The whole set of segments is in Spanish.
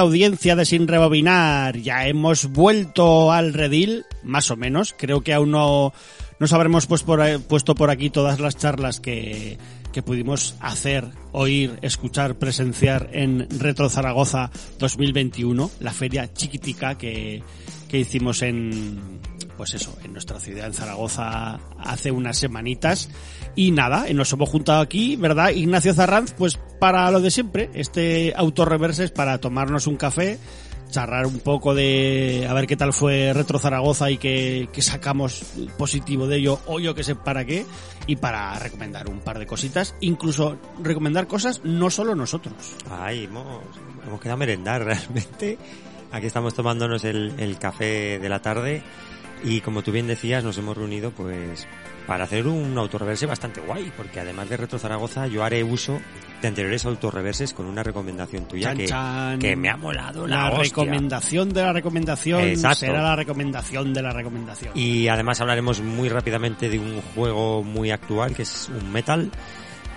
Audiencia de Sin Rebobinar, ya hemos vuelto al redil, más o menos. Creo que aún no nos habremos pues por, puesto por aquí todas las charlas que, que pudimos hacer, oír, escuchar, presenciar en Retro Zaragoza 2021, la feria chiquitica que, que hicimos en, pues eso, en nuestra ciudad, en Zaragoza, hace unas semanitas. Y nada, nos hemos juntado aquí, ¿verdad? Ignacio Zarranz, pues para lo de siempre, este autorreverse es para tomarnos un café, charlar un poco de a ver qué tal fue Retro Zaragoza y qué, qué sacamos positivo de ello, o yo que sé para qué, y para recomendar un par de cositas, incluso recomendar cosas no solo nosotros. Ay, hemos, hemos quedado a merendar realmente. Aquí estamos tomándonos el, el café de la tarde y como tú bien decías, nos hemos reunido pues para hacer un autorreverse bastante guay, porque además de Retro Zaragoza yo haré uso de anteriores autorreverses con una recomendación tuya Chan, que, chan. que me ha molado la, recomendación de la recomendación Exacto. será la recomendación de la recomendación. Y además hablaremos muy rápidamente de un juego muy actual que es un Metal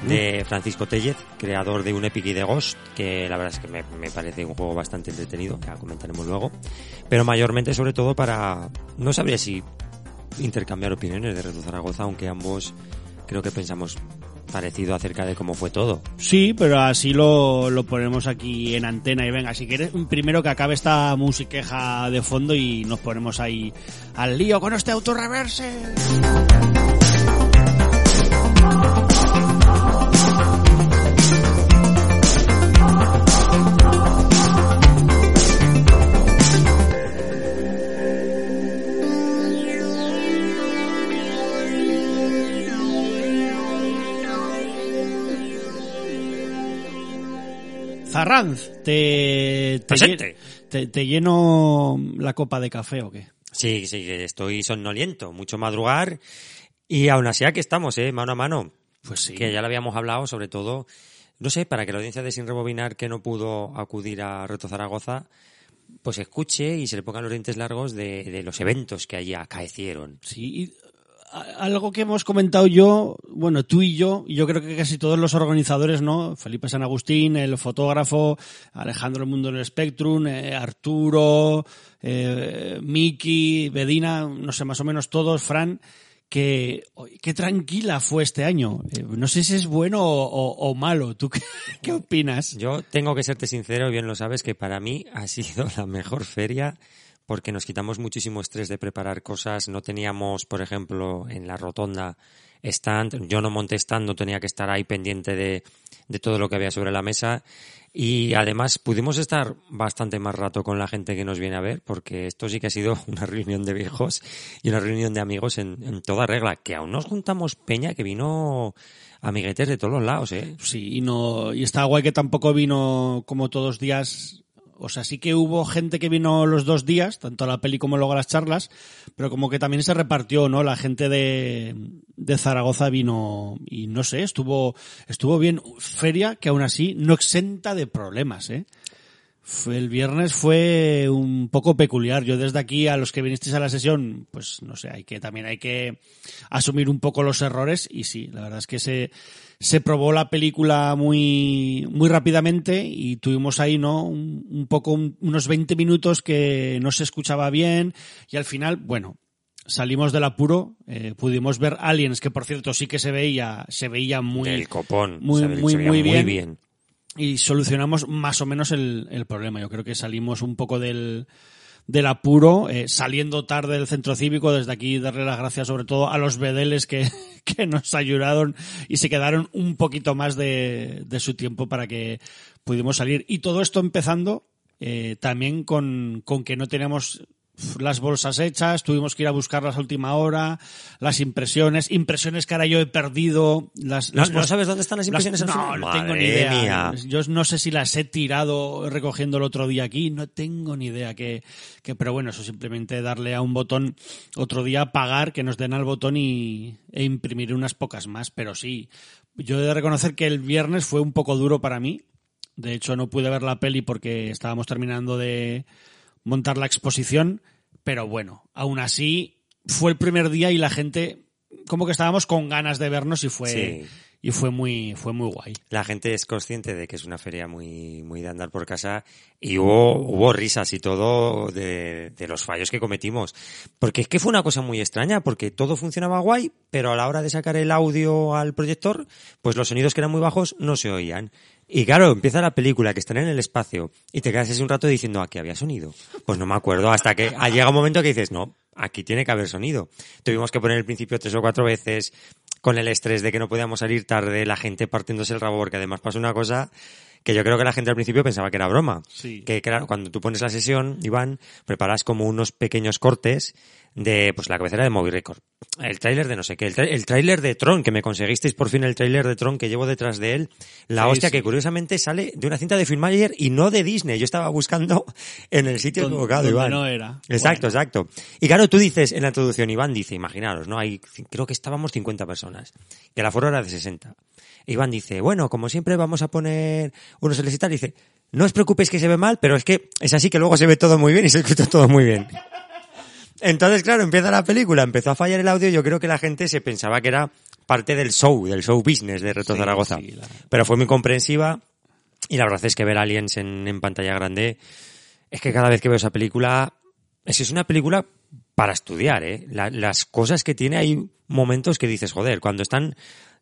de Francisco Tellez, creador de un Epic y de Ghost, que la verdad es que me, me parece un juego bastante entretenido, que comentaremos luego. Pero mayormente sobre todo para... No sabría si intercambiar opiniones de Reto Zaragoza, aunque ambos creo que pensamos parecido acerca de cómo fue todo. Sí, pero así lo, lo ponemos aquí en antena y venga, si quieres, primero que acabe esta musiqueja de fondo y nos ponemos ahí al lío con este autorreverse. Zarranz, te, te, lleno la copa de café o qué? Sí, sí, estoy somnoliento, mucho madrugar y aún así aquí estamos, ¿eh? Mano a mano. Pues sí. que ya lo habíamos hablado, sobre todo, no sé, para que la audiencia de Sin Rebobinar que no pudo acudir a Reto Zaragoza, pues escuche y se le pongan los dientes largos de, de los eventos que allí acaecieron. Sí, algo que hemos comentado yo, bueno, tú y yo, y yo creo que casi todos los organizadores, ¿no? Felipe San Agustín, el fotógrafo, Alejandro el Mundo del Spectrum, eh, Arturo, eh, Miki, Bedina, no sé, más o menos todos, Fran, que qué tranquila fue este año. Eh, no sé si es bueno o, o- o malo. ¿Tú qué, qué opinas? Yo tengo que serte sincero, bien lo sabes, que para mí ha sido la mejor feria porque nos quitamos muchísimo estrés de preparar cosas. No teníamos, por ejemplo, en la rotonda stand. Yo no monté stand, no tenía que estar ahí pendiente de, de todo lo que había sobre la mesa. Y además pudimos estar bastante más rato con la gente que nos viene a ver, porque esto sí que ha sido una reunión de viejos y una reunión de amigos en, toda regla. Que aún nos juntamos peña que vino amiguetes de todos los lados, ¿eh? Sí, y no, y está guay que tampoco vino como todos días. O sea, sí que hubo gente que vino los dos días, tanto a la peli como luego a las charlas, pero como que también se repartió, ¿no? La gente de, de Zaragoza vino y no sé, estuvo, estuvo bien. Feria que aún así no exenta de problemas, ¿eh? El viernes fue un poco peculiar. Yo desde aquí a los que vinisteis a la sesión, pues no sé, hay que también hay que asumir un poco los errores y sí, la verdad es que se se probó la película muy muy rápidamente y tuvimos ahí no un, un poco un- unos 20 minutos que no se escuchaba bien y al final, bueno, salimos del apuro, eh, pudimos ver Aliens, que por cierto sí que se veía, se veía muy, Del copón. muy, se muy, se veía muy bien. bien. Y solucionamos más o menos el, el problema. Yo creo que salimos un poco del, del apuro, eh, saliendo tarde del centro cívico. Desde aquí darle las gracias sobre todo a los bedeles que, que nos ayudaron y se quedaron un poquito más de, de su tiempo para que pudimos salir. Y todo esto empezando eh, también con, con que no teníamos las bolsas hechas, tuvimos que ir a buscarlas a última hora, las impresiones, impresiones que ahora yo he perdido. Las, ¿No, las no sabes dónde están las impresiones no, final? no tengo ni idea. mía. Yo no sé si las he tirado recogiendo el otro día aquí, no tengo ni idea que, que pero bueno, eso simplemente darle a un botón otro día, pagar, que nos den al botón y, e imprimir unas pocas más, pero sí. Yo he de reconocer que el viernes fue un poco duro para mí. De hecho, no pude ver la peli porque estábamos terminando de montar la exposición, pero bueno, aún así fue el primer día y la gente como que estábamos con ganas de vernos y fue Sí. y fue muy fue muy guay. La gente es consciente de que es una feria muy, muy de andar por casa y hubo, hubo risas y todo de, de los fallos que cometimos. Porque es que fue una cosa muy extraña, porque todo funcionaba guay, pero a la hora de sacar el audio al proyector, pues los sonidos que eran muy bajos no se oían. Y claro, empieza la película que están en el espacio y te quedas ese un rato diciendo, aquí había sonido. Pues no me acuerdo, hasta que llega un momento que dices, no, aquí tiene que haber sonido. Tuvimos que poner el principio tres o cuatro veces con el estrés de que no podíamos salir tarde, la gente partiéndose el rabo, porque además pasó una cosa que yo creo que la gente al principio pensaba que era broma. Sí. Que claro, cuando tú pones la sesión, Iván, preparas como unos pequeños cortes de pues la cabecera de Movie Record. El tráiler de no sé qué, el, el tráiler de Tron, que me conseguisteis por fin el tráiler de Tron que llevo detrás de él. La Sí, hostia sí. que curiosamente sale de una cinta de Filmayer y no de Disney. Yo estaba buscando en el sitio Donde- equivocado, donde Iván. no era. Exacto, Bueno. exacto. Y claro, tú dices en la introducción, Iván dice, imaginaros, ¿no? Hay, creo que estábamos 50 personas, que la foro era de 60. Iván dice, bueno, como siempre vamos a poner unos tal, dice, no os preocupéis que se ve mal, pero es que es así que luego se ve todo muy bien y se escucha todo muy bien. Entonces, claro, empieza la película, empezó a fallar el audio, yo creo que la gente se pensaba que era parte del show, del show business de Reto Sí, Zaragoza. sí, la- Pero fue muy comprensiva y la verdad es que ver Aliens en, en pantalla grande, es que cada vez que veo esa película, es es una película para estudiar, ¿eh? La- las cosas que tiene, hay momentos que dices, joder, cuando están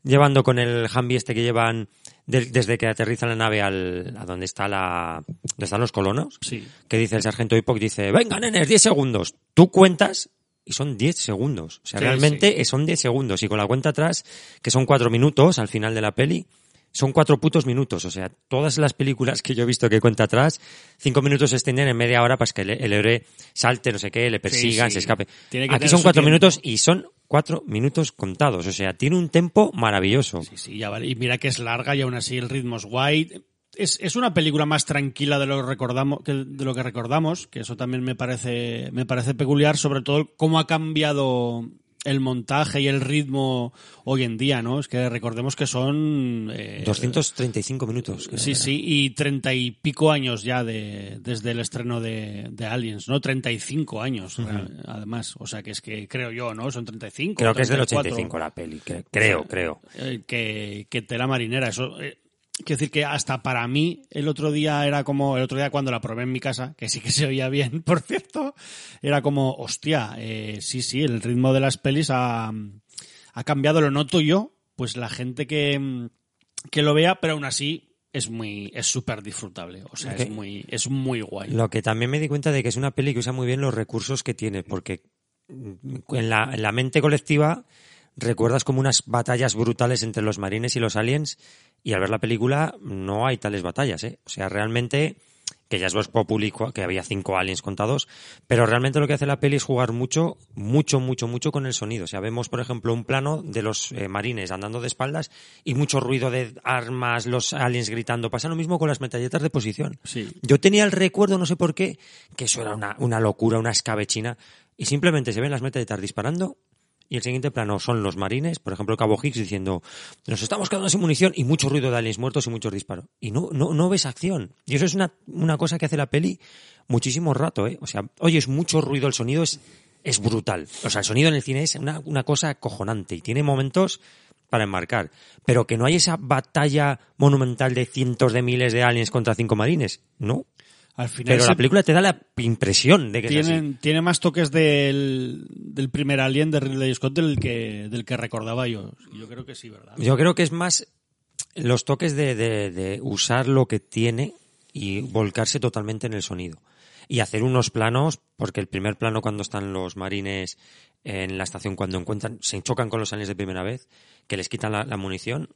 llevando con el Humvee este que llevan desde que aterriza la nave al, a donde está la, donde están los colonos, Sí. que dice el sargento Hippoc, dice, venga, nenes, 10 segundos. Tú cuentas y son 10 segundos. O sea, Sí, realmente son 10 segundos. Y con la cuenta atrás, que son 4 minutos al final de la peli, son 4 putos minutos. O sea, todas las películas que yo he visto que cuenta atrás, 5 minutos se extienden en media hora para que el, héroe salte, no sé qué, le persigan, sí. se escape. Aquí son su 4 tiempo. minutos y son 4 minutos contados. O sea, tiene un tempo maravilloso. Sí, sí, ya vale. Y mira que es larga y aún así el ritmo es guay. Es, es una película más tranquila de lo que recordamos, que, de lo que recordamos, que eso también me parece, me parece peculiar, sobre todo cómo ha cambiado el montaje y el ritmo hoy en día, ¿no? Es que recordemos que son eh, 235 minutos. Sí, sí, y treinta y pico años ya de, desde el estreno de, de Aliens, ¿no? 35 años, real- además. O sea, que es que creo yo, ¿no? Son 35. Creo que es del 34. 85 la peli. cre- Creo, creo. Eh, que, que tela marinera. Eso, eh, quiero decir que hasta para mí el otro día era como, el otro día cuando la probé en mi casa, que sí que se oía bien, por cierto, era como, hostia, eh, sí, sí, el ritmo de las pelis ha, ha cambiado, lo noto yo, pues la gente que, que lo vea, pero aún así es muy, es súper disfrutable. O sea, es muy, es muy guay. Lo que también me di cuenta de que es una peli que usa muy bien los recursos que tiene, porque en la, en la mente colectiva recuerdas como unas batallas brutales entre los marines y los aliens, y al ver la película no hay tales batallas, ¿eh? O sea, realmente, que ya es Vox Populi, que había cinco aliens contados, pero realmente lo que hace la peli es jugar mucho, mucho, mucho, mucho con el sonido. O sea, vemos, por ejemplo, un plano de los eh, marines andando de espaldas y mucho ruido de armas, los aliens gritando. Pasa lo mismo con las metralletas de posición. Sí. Yo tenía el recuerdo, no sé por qué, que eso era una, una locura, una escabechina, y simplemente se ven las metralletas disparando, y el siguiente plano son los marines, por ejemplo, Cabo Higgs diciendo, nos estamos quedando sin munición, y mucho ruido de aliens muertos y muchos disparos. Y no, no, no ves acción. Y eso es una, una cosa que hace la peli muchísimo rato, ¿eh? O sea, oyes mucho ruido, el sonido es, es brutal. O sea, el sonido en el cine es una, una cosa acojonante, y tiene momentos para enmarcar. Pero que no hay esa batalla monumental de cientos de miles de aliens contra cinco marines, ¿no? Al final Pero la película te da la impresión de que es así. tienen, tiene más toques del, del primer Alien de Ridley Scott del que, del que recordaba yo. Yo creo que sí, ¿verdad? Yo creo que es más los toques de, de- de usar lo que tiene y volcarse totalmente en el sonido. Y hacer unos planos, porque el primer plano cuando están los marines en la estación, cuando encuentran, se chocan con los aliens de primera vez, que les quitan la, la munición,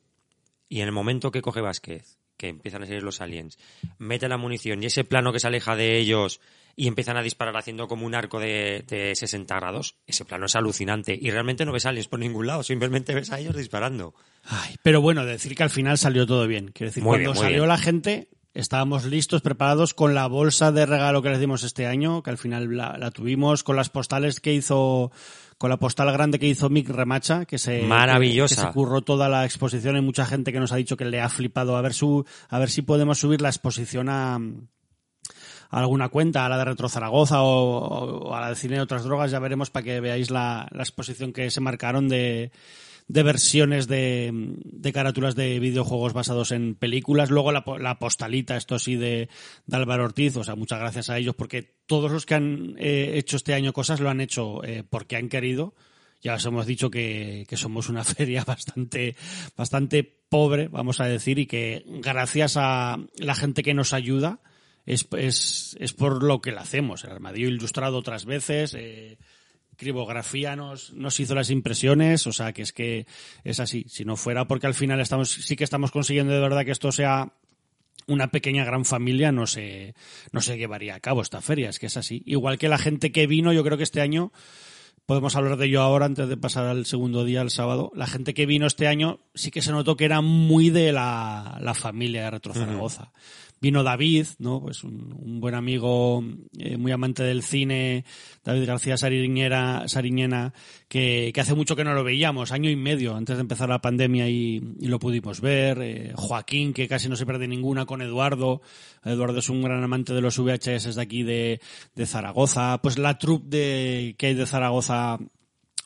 y en el momento que coge Vázquez, que empiezan a salir los aliens, mete la munición y ese plano que se aleja de ellos y empiezan a disparar haciendo como un arco de, de 60 grados, ese plano es alucinante. Y realmente no ves aliens por ningún lado, simplemente ves a ellos disparando. Ay, pero bueno, decir que al final salió todo bien. Quiero decir, Muy cuando bien, salió bien. la gente, estábamos listos, preparados con la bolsa de regalo que les dimos este año, que al final la, la tuvimos, con las postales que hizo, con la postal grande que hizo Mick Remacha, que se, Maravillosa. que se curró toda la exposición. Hay mucha gente que nos ha dicho que le ha flipado. A ver, su, a ver si podemos subir la exposición a, a alguna cuenta, a la de Retro Zaragoza o, o a la de Cine de otras drogas, ya veremos para que veáis la, la exposición que se marcaron de, de versiones de, de carátulas de videojuegos basados en películas. Luego la, la postalita, esto sí, de, de Álvaro Ortiz. O sea, muchas gracias a ellos porque todos los que han eh, hecho este año cosas lo han hecho eh, porque han querido. Ya os hemos dicho que, que somos una feria bastante, bastante pobre, vamos a decir, y que gracias a la gente que nos ayuda es, es, es por lo que la hacemos. El armadillo ilustrado otras veces, eh, Cribografía nos, nos hizo las impresiones, o sea que es que es así. Si no fuera porque al final estamos, sí que estamos consiguiendo de verdad que esto sea una pequeña gran familia, no se, no se llevaría a cabo esta feria, es que es así. Igual que la gente que vino, yo creo que este año, podemos hablar de ello ahora antes de pasar al segundo día, el sábado, la gente que vino este año sí que se notó que era muy de la, la familia de Retro Zaragoza. Vino David, ¿no? Pues un, un buen amigo, eh, muy amante del cine, David García Sariñera, Sariñena, que, que hace mucho que no lo veíamos, año y medio antes de empezar la pandemia y, y lo pudimos ver. eh, Joaquín, que casi no se pierde ninguna con Eduardo. Eduardo es un gran amante de los VHS de aquí de, de Zaragoza. Pues la troupe de, que hay de Zaragoza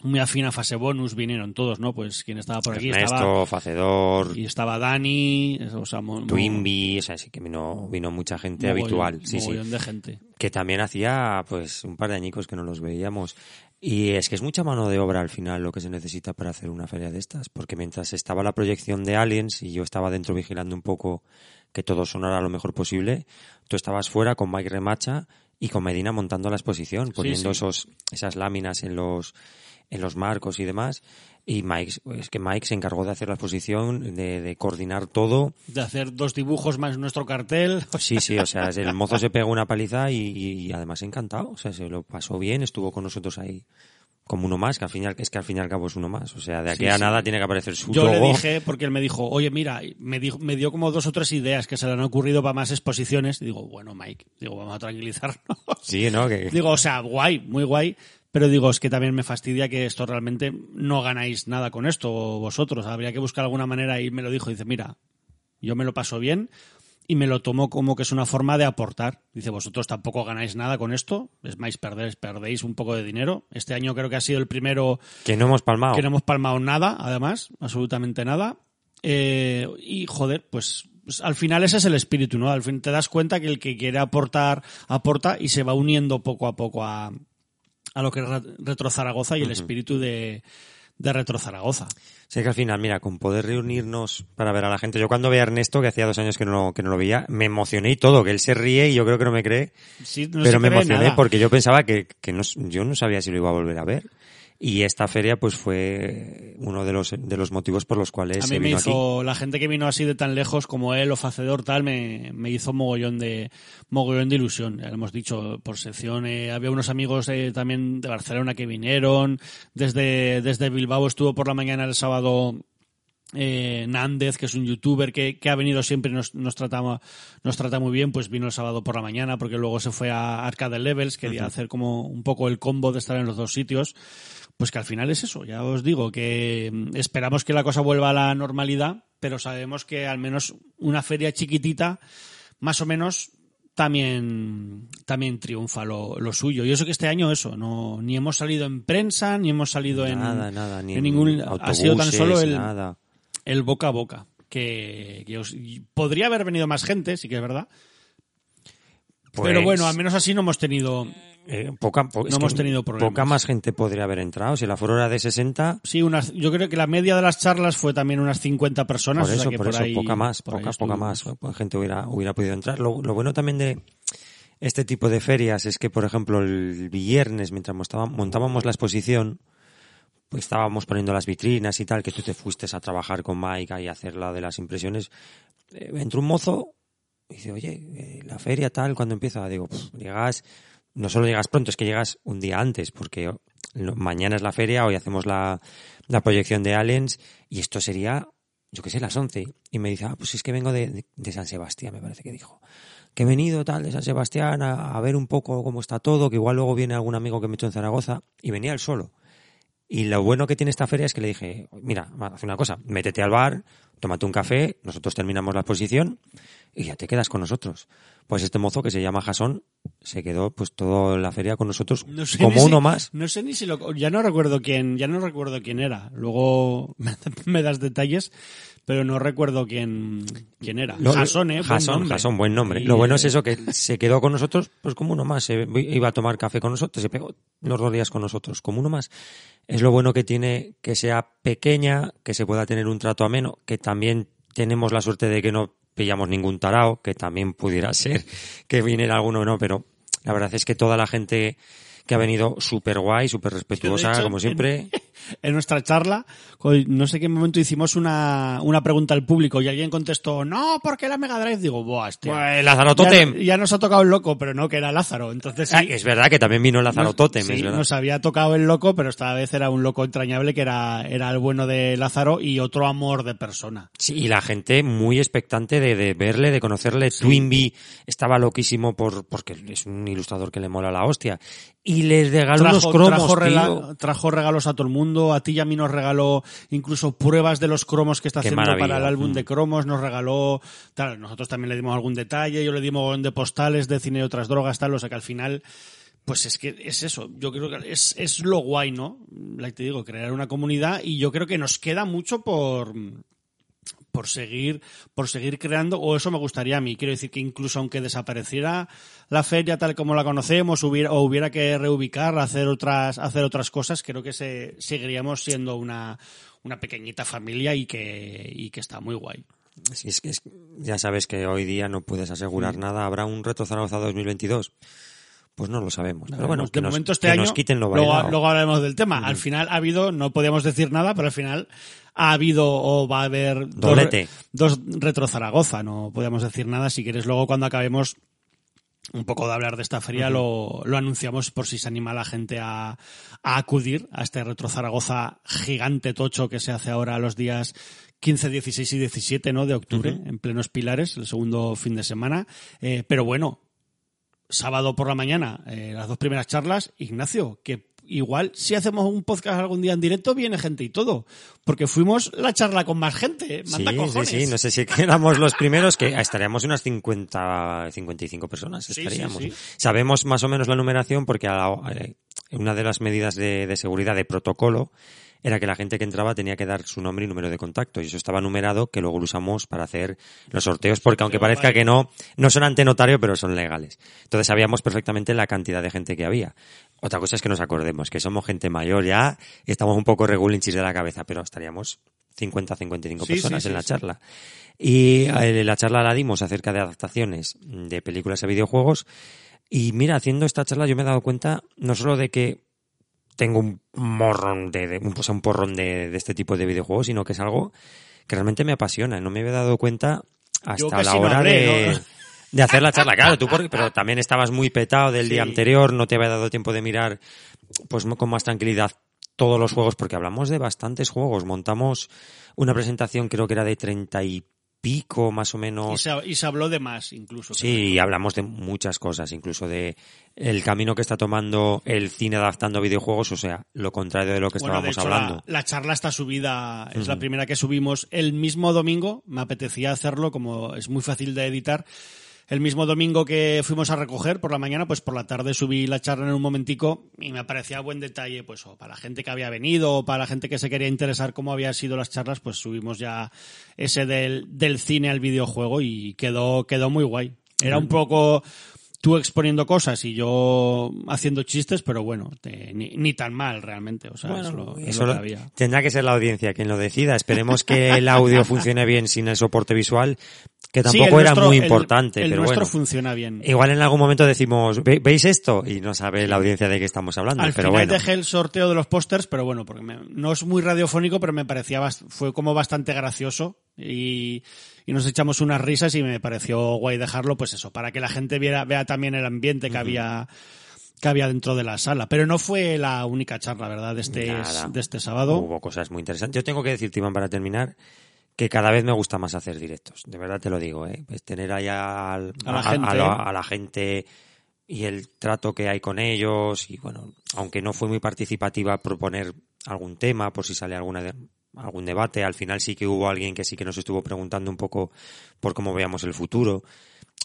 muy afín a fase bonus vinieron todos, ¿no? Pues quien estaba por aquí Ernesto, estaba Facedor, y estaba Dani, o sea, Twinbee, o sea, sí que vino, vino mucha gente habitual. Sí, sí. de gente. que también hacía pues un par de añicos que no los veíamos. Y es que es mucha mano de obra al final lo que se necesita para hacer una feria de estas, porque mientras estaba la proyección de Aliens y yo estaba dentro vigilando un poco que todo sonara lo mejor posible, tú estabas fuera con Mike Remacha y con Medina montando la exposición, poniendo sí. esos esas láminas en los en los marcos y demás. Y Mike, es que Mike se encargó de hacer la exposición, de, de coordinar todo. De hacer dos dibujos más nuestro cartel. Sí, sí, o sea, el mozo se pegó una paliza y, y además encantado, o sea, se lo pasó bien, estuvo con nosotros ahí como uno más, que al final, es que al fin y al cabo es uno más, o sea, de aquí Sí, a sí. nada tiene que aparecer su Yo le logo. dije, porque él me dijo, oye, mira, me, dijo, me dio como dos o tres ideas que se le han ocurrido para más exposiciones. Y digo, bueno, Mike, digo, vamos a tranquilizarnos. Sí, ¿no? Que, Digo, o sea, guay, muy guay. Pero digo, es que también me fastidia que esto realmente no ganáis nada con esto vosotros. Habría que buscar alguna manera y me lo dijo. Dice, mira, yo me lo paso bien y me lo tomo como que es una forma de aportar. Dice, vosotros tampoco ganáis nada con esto. Es más, perdéis, perdéis un poco de dinero. Este año creo que ha sido el primero que no hemos palmado. que no hemos palmado nada, además, absolutamente nada. Eh, y joder, pues, pues, al final ese es el espíritu, ¿no? Al fin te das cuenta que el que quiere aportar, aporta y se va uniendo poco a poco a, a lo que es Re- Retro Zaragoza y el espíritu de, de Retro Zaragoza. Sé que al final, mira, con poder reunirnos para ver a la gente, yo cuando veía a Ernesto, que hacía dos años que no, que no lo veía, me emocioné y todo, que él se ríe y yo creo que no me cree, Sí, no pero me cree emocioné nada. porque yo pensaba que, que no, yo no sabía si lo iba a volver a ver. Y esta feria pues fue uno de los, de los motivos por los cuales A se mí me vino aquí. hizo, la gente que vino así de tan lejos como él o Facedor tal, me, me hizo mogollón de, mogollón de ilusión. Ya lo hemos dicho por sección. eh, había unos amigos eh, también de Barcelona que vinieron. Desde, desde Bilbao estuvo por la mañana el sábado eh, Nández, que es un youtuber que, que ha venido siempre y nos, nos, trata, nos trata muy bien, pues vino el sábado por la mañana porque luego se fue a Arcade Levels, quería hacer como un poco el combo de estar en los dos sitios. Pues que al final es eso, ya os digo, que mm, esperamos que la cosa vuelva a la normalidad, pero sabemos que al menos una feria chiquitita, más o menos, también, también triunfa lo, lo suyo. Y eso que este año eso, no, ni hemos salido en prensa, ni hemos salido en, Nada, nada, ni en ningún, ha sido tan solo el, nada. el boca a boca. Que, que os- podría haber venido más gente, sí que es verdad. Pero Pues- bueno, al menos así no hemos tenido... Eh, poca, po- No hemos tenido problemas. Poca más gente podría haber entrado. Si la aforo era de 60, Sí, unas, yo creo que la media de las charlas fue también unas 50 personas. por o sea eso, que por, eso, ahí- poca más, por poca, poca más. Gente hubiera, hubiera podido entrar. Lo, lo bueno también de este tipo de ferias es que, por ejemplo, el viernes, mientras montábamos la exposición, pues estábamos poniendo las vitrinas y tal, que tú te fuiste a trabajar con Mike y a hacer la de las impresiones. Eh, entró un mozo dice, oye, eh, la feria tal, cuando empieza? Digo, "Pff, llegas, no solo llegas pronto, es que llegas un día antes, porque mañana es la feria, hoy hacemos la, la proyección de Aliens, y esto sería, yo qué sé, las 11. Y me dice, ah, pues es que vengo de, de- San Sebastián, me parece que dijo. Que he venido tal de San Sebastián a, ver un poco cómo está todo, que igual luego viene algún amigo que me hecho en Zaragoza, y venía él solo. Y lo bueno que tiene esta feria es que le dije, mira, haz una cosa, métete al bar, tómate un café, nosotros terminamos la exposición y ya te quedas con nosotros. Pues este mozo que se llama Jason se quedó pues toda la feria con nosotros No sé como ni si- uno más. No sé ni si lo, ya no recuerdo quién, ya no recuerdo quién era. Luego me das detalles, pero no recuerdo quién, quién era. Lo- Jason, eh, buen Jason, nombre. Jason, buen nombre. Y, lo bueno es eh, eso, que se quedó con nosotros pues como uno más. Se iba a tomar café con nosotros, se pegó los dos días con nosotros, como uno más. Es lo bueno que tiene que sea pequeña, que se pueda tener un trato ameno, que también tenemos la suerte de que no pillamos ningún tarao, que también pudiera ser que viniera alguno o no, pero la verdad es que toda la gente que ha venido súper guay, súper respetuosa, hecho, como siempre. en nuestra charla, no sé qué momento hicimos una, una pregunta al público y alguien contestó, no, porque la Mega Drive. Digo, buah, hostia. Pues, Lázaro Totem. ya nos ha tocado el loco, pero no, que era Lázaro. Entonces sí. Ah, es verdad que también vino Lázaro Nos- Totem, sí, es verdad. nos había tocado el loco, pero esta vez era un loco entrañable que era, era el bueno de Lázaro y otro amor de persona. Sí, y la gente muy expectante de, de verle, de conocerle. Twinbee estaba loquísimo por, porque es un ilustrador que le mola la hostia. Y les regaló unos cromos, trajo, tío. trajo regalos a todo el mundo, a ti y a mí nos regaló incluso pruebas de los cromos que está Qué haciendo maravilla. para el álbum Mm. de cromos, nos regaló, tal, nosotros también le dimos algún detalle, yo le dimos de postales de cine y otras drogas, tal, o sea que al final, pues es que es eso, yo creo que es, es lo guay, ¿no? Like te digo, crear una comunidad y yo creo que nos queda mucho por por seguir por seguir creando o eso me gustaría a mí quiero decir que incluso aunque desapareciera la feria tal como la conocemos hubiera o hubiera que reubicar hacer otras hacer otras cosas creo que se seguiríamos siendo una una pequeñita familia y que y que está muy guay Sí, es que es- ya sabes que hoy día no puedes Mm. asegurar nada. ¿Habrá un reto Zaragoza 2022? Pues no lo sabemos. Pero bueno, de que, nos, momento este que año nos quiten lo luego, luego hablaremos del tema al final ha habido no podíamos decir nada pero al final ha habido o va a haber dos, Doblete. dos retro Zaragoza no podíamos decir nada si quieres luego cuando acabemos un poco de hablar de esta feria lo, lo anunciamos por si se anima la gente a, a acudir a este Retro Zaragoza gigante tocho que se hace ahora los días 15, 16 y 17 ¿no? de octubre en plenos pilares, el segundo fin de semana. Eh, pero bueno, sábado por la mañana, eh, las dos primeras charlas, Ignacio, que igual si hacemos un podcast algún día en directo viene gente y todo, porque fuimos la charla con más gente, Sí, manda sí, cojones. sí, no sé si éramos los primeros, que estaríamos unas 50, 55 personas, Sí, sí, estaríamos. sí. Sabemos más o menos la numeración porque a la- eh, una de las medidas de, de seguridad de protocolo era que la gente que entraba tenía que dar su nombre y número de contacto y eso estaba numerado que luego lo usamos para hacer los sorteos porque aunque parezca que no, no son ante notario pero son legales. Entonces sabíamos perfectamente la cantidad de gente que había. Otra cosa es que nos acordemos que somos gente mayor ya y estamos un poco regulinchis de la cabeza, pero estaríamos 50, 55 Sí, personas sí, en sí, la charla. Y eh, la charla la dimos acerca de adaptaciones de películas a videojuegos. Y mira, haciendo esta charla yo me he dado cuenta no solo de que tengo un morrón de, de- un, sea, un porrón de, de este tipo de videojuegos, sino que es algo que realmente me apasiona. No me había dado cuenta hasta la no hora hablé, de, ¿no? De hacer la charla. Claro, tú porque, pero también estabas muy petado del día anterior, no te había dado tiempo de mirar pues con más tranquilidad todos los juegos, porque hablamos de bastantes juegos. Montamos una presentación, creo que era de treinta y pico, más o Y menos. se, y se habló de más incluso. Sí, hablamos de muchas cosas, incluso de el camino que está tomando el cine adaptando videojuegos, o sea, lo contrario de lo que Bueno, de estábamos hecho, hablando. La, charla está subida, es la primera que subimos el mismo domingo. Me apetecía hacerlo, como es muy fácil de editar. El mismo domingo que fuimos a recoger por la mañana, pues por la tarde subí la charla en un momentico y me parecía buen detalle, pues o para la gente que había venido o para la gente que se quería interesar cómo habían sido las charlas, pues subimos ya ese del, del cine al videojuego y quedó, quedó muy guay. Era un poco tú exponiendo cosas y yo haciendo chistes, pero bueno, te- ni, ni tan mal realmente. O sea, es lo, es Eso lo lo- que había. tendrá que ser la audiencia quien lo decida. Esperemos que el audio funcione bien sin el soporte visual, que tampoco era nuestro- muy importante, El, pero nuestro bueno. funciona bien. Igual en algún momento decimos, "Ve- ¿veis esto? Y no sabe la audiencia de qué estamos hablando, Al pero final bueno. dejé el sorteo de los pósters, pero bueno, porque me- no es muy radiofónico, pero me parecía, fue como bastante gracioso y, y nos echamos unas risas y me pareció guay dejarlo, pues eso, para que la gente viera, vea también el ambiente que había que había dentro de la sala. Pero no fue la única charla, ¿verdad? De este, Nada. de este sábado. Hubo cosas muy interesantes. Yo tengo que decirte, Iván, para terminar, que cada vez me gusta más hacer directos. De verdad te lo digo, ¿eh? Pues tener ahí al- A la a, gente. la, a la gente y el trato que hay con ellos. Y bueno, aunque no fue muy participativa proponer algún tema, por si sale alguna de- algún debate, al final sí que hubo alguien que sí que nos estuvo preguntando un poco por cómo veíamos el futuro.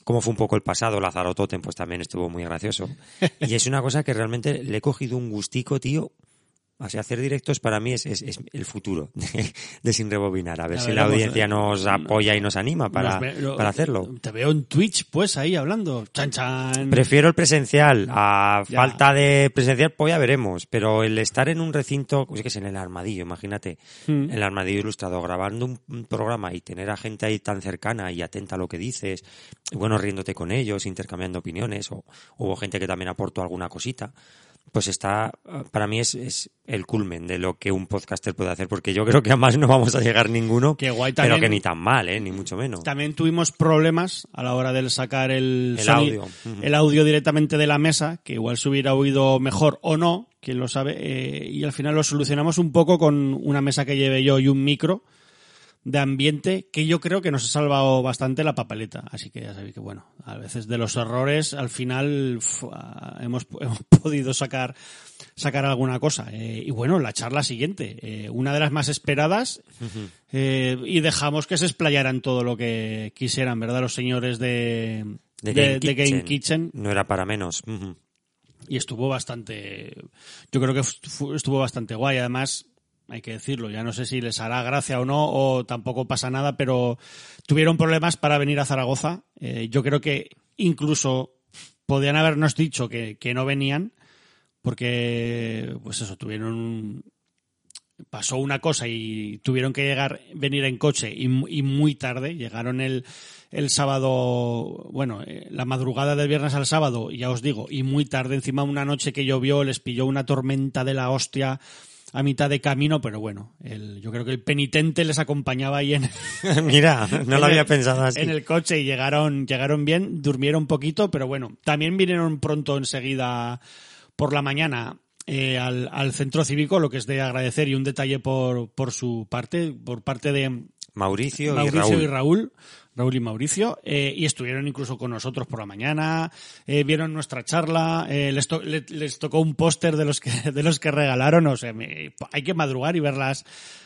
Cómo fue un poco el pasado, Lázaro Totem, pues también estuvo muy gracioso. Y es una cosa que realmente le he cogido un gustico, tío, o sea, hacer directos para mí es, es- es el futuro de, de Sin Rebobinar. A ver si la audiencia eh. nos apoya y nos anima para, Nos ve- lo- para hacerlo. Te veo en Twitch, pues, ahí hablando. Chan, chan. Prefiero el presencial. A Ya. falta de presencial, pues ya veremos. Pero el estar en un recinto, pues que es en el armadillo, imagínate. Mm. En el armadillo ilustrado, grabando un, un programa y tener a gente ahí tan cercana y atenta a lo que dices. Y bueno, riéndote con ellos, intercambiando opiniones. O hubo gente que también aportó alguna cosita. Pues está, para mí es, es el culmen de lo que un podcaster puede hacer, porque yo creo que a más no vamos a llegar ninguno, Qué guay pero también. que ni tan mal, ¿eh? ni mucho menos. También tuvimos problemas a la hora de sacar el, El audio. El audio directamente de la mesa, que igual se hubiera oído mejor o no, quién lo sabe, eh, y al final lo solucionamos un poco con una mesa que llevé yo y un micro de ambiente que yo creo que nos ha salvado bastante la papeleta. Así que ya sabéis que bueno, a veces de los errores al final ah, hemos, hemos podido sacar sacar alguna cosa. Eh, y bueno, la charla siguiente, eh, una de las más esperadas, eh, y dejamos que se explayaran todo lo que quisieran, ¿verdad? Los señores de, De de- Game de Game Kitchen. No era para menos. Y estuvo bastante, yo creo que estuvo bastante guay. Además, hay que decirlo, ya no sé si les hará gracia o no, o tampoco pasa nada, pero tuvieron problemas para venir a Zaragoza. Eh, yo creo que incluso podían habernos dicho que, que no venían, porque, pues eso, tuvieron pasó una cosa y tuvieron que llegar, venir en coche y, y muy tarde. Llegaron el, el sábado, bueno, eh, la madrugada del viernes al sábado, ya os digo, y muy tarde, encima una noche que llovió, les pilló una tormenta de la hostia a mitad de camino, pero bueno, el, yo creo que el penitente les acompañaba ahí en, Mira, no en lo el- había pensado así. En el coche y llegaron, llegaron bien, durmieron un poquito, pero bueno, también vinieron pronto enseguida por la mañana eh, al, al centro cívico, lo que es de agradecer y un detalle por, por su parte, por parte de Mauricio, Mauricio y Raúl. y Raúl. Raúl y Mauricio, eh, y estuvieron incluso con nosotros por la mañana, eh, vieron nuestra charla, eh, les, les tocó un póster de los que de los que regalaron, o sea, me- hay que madrugar y ver las,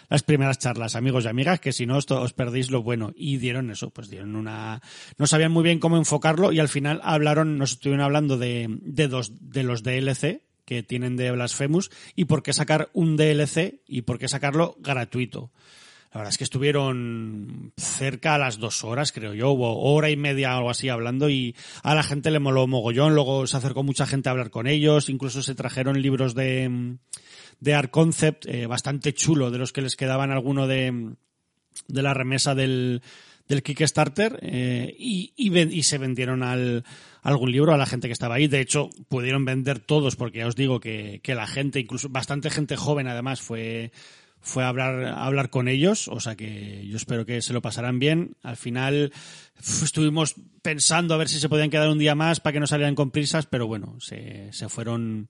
las primeras charlas, amigos y amigas, que si no os, os perdéis lo bueno. Y dieron eso, pues dieron una, no sabían muy bien cómo enfocarlo y al final hablaron, nos estuvieron hablando de, de dos, de los DLC que tienen de Blasphemous y por qué sacar un DLC y por qué sacarlo gratuito. La verdad es que estuvieron cerca a las dos horas, creo yo, hubo hora y media o algo así hablando y a la gente le moló mogollón, luego se acercó mucha gente a hablar con ellos, incluso se trajeron libros de, de Art Concept, eh, bastante chulo, de los que les quedaban alguno de, de la remesa del, del Kickstarter eh, y, y, y se vendieron al, algún libro a la gente que estaba ahí. De hecho, pudieron vender todos porque ya os digo que, que la gente, incluso bastante gente joven además, fue, fue a hablar, hablar con ellos. O sea que yo espero que se lo pasarán bien. Al final estuvimos pensando a ver si se podían quedar un día más para que no salieran con prisas, pero bueno, se, se fueron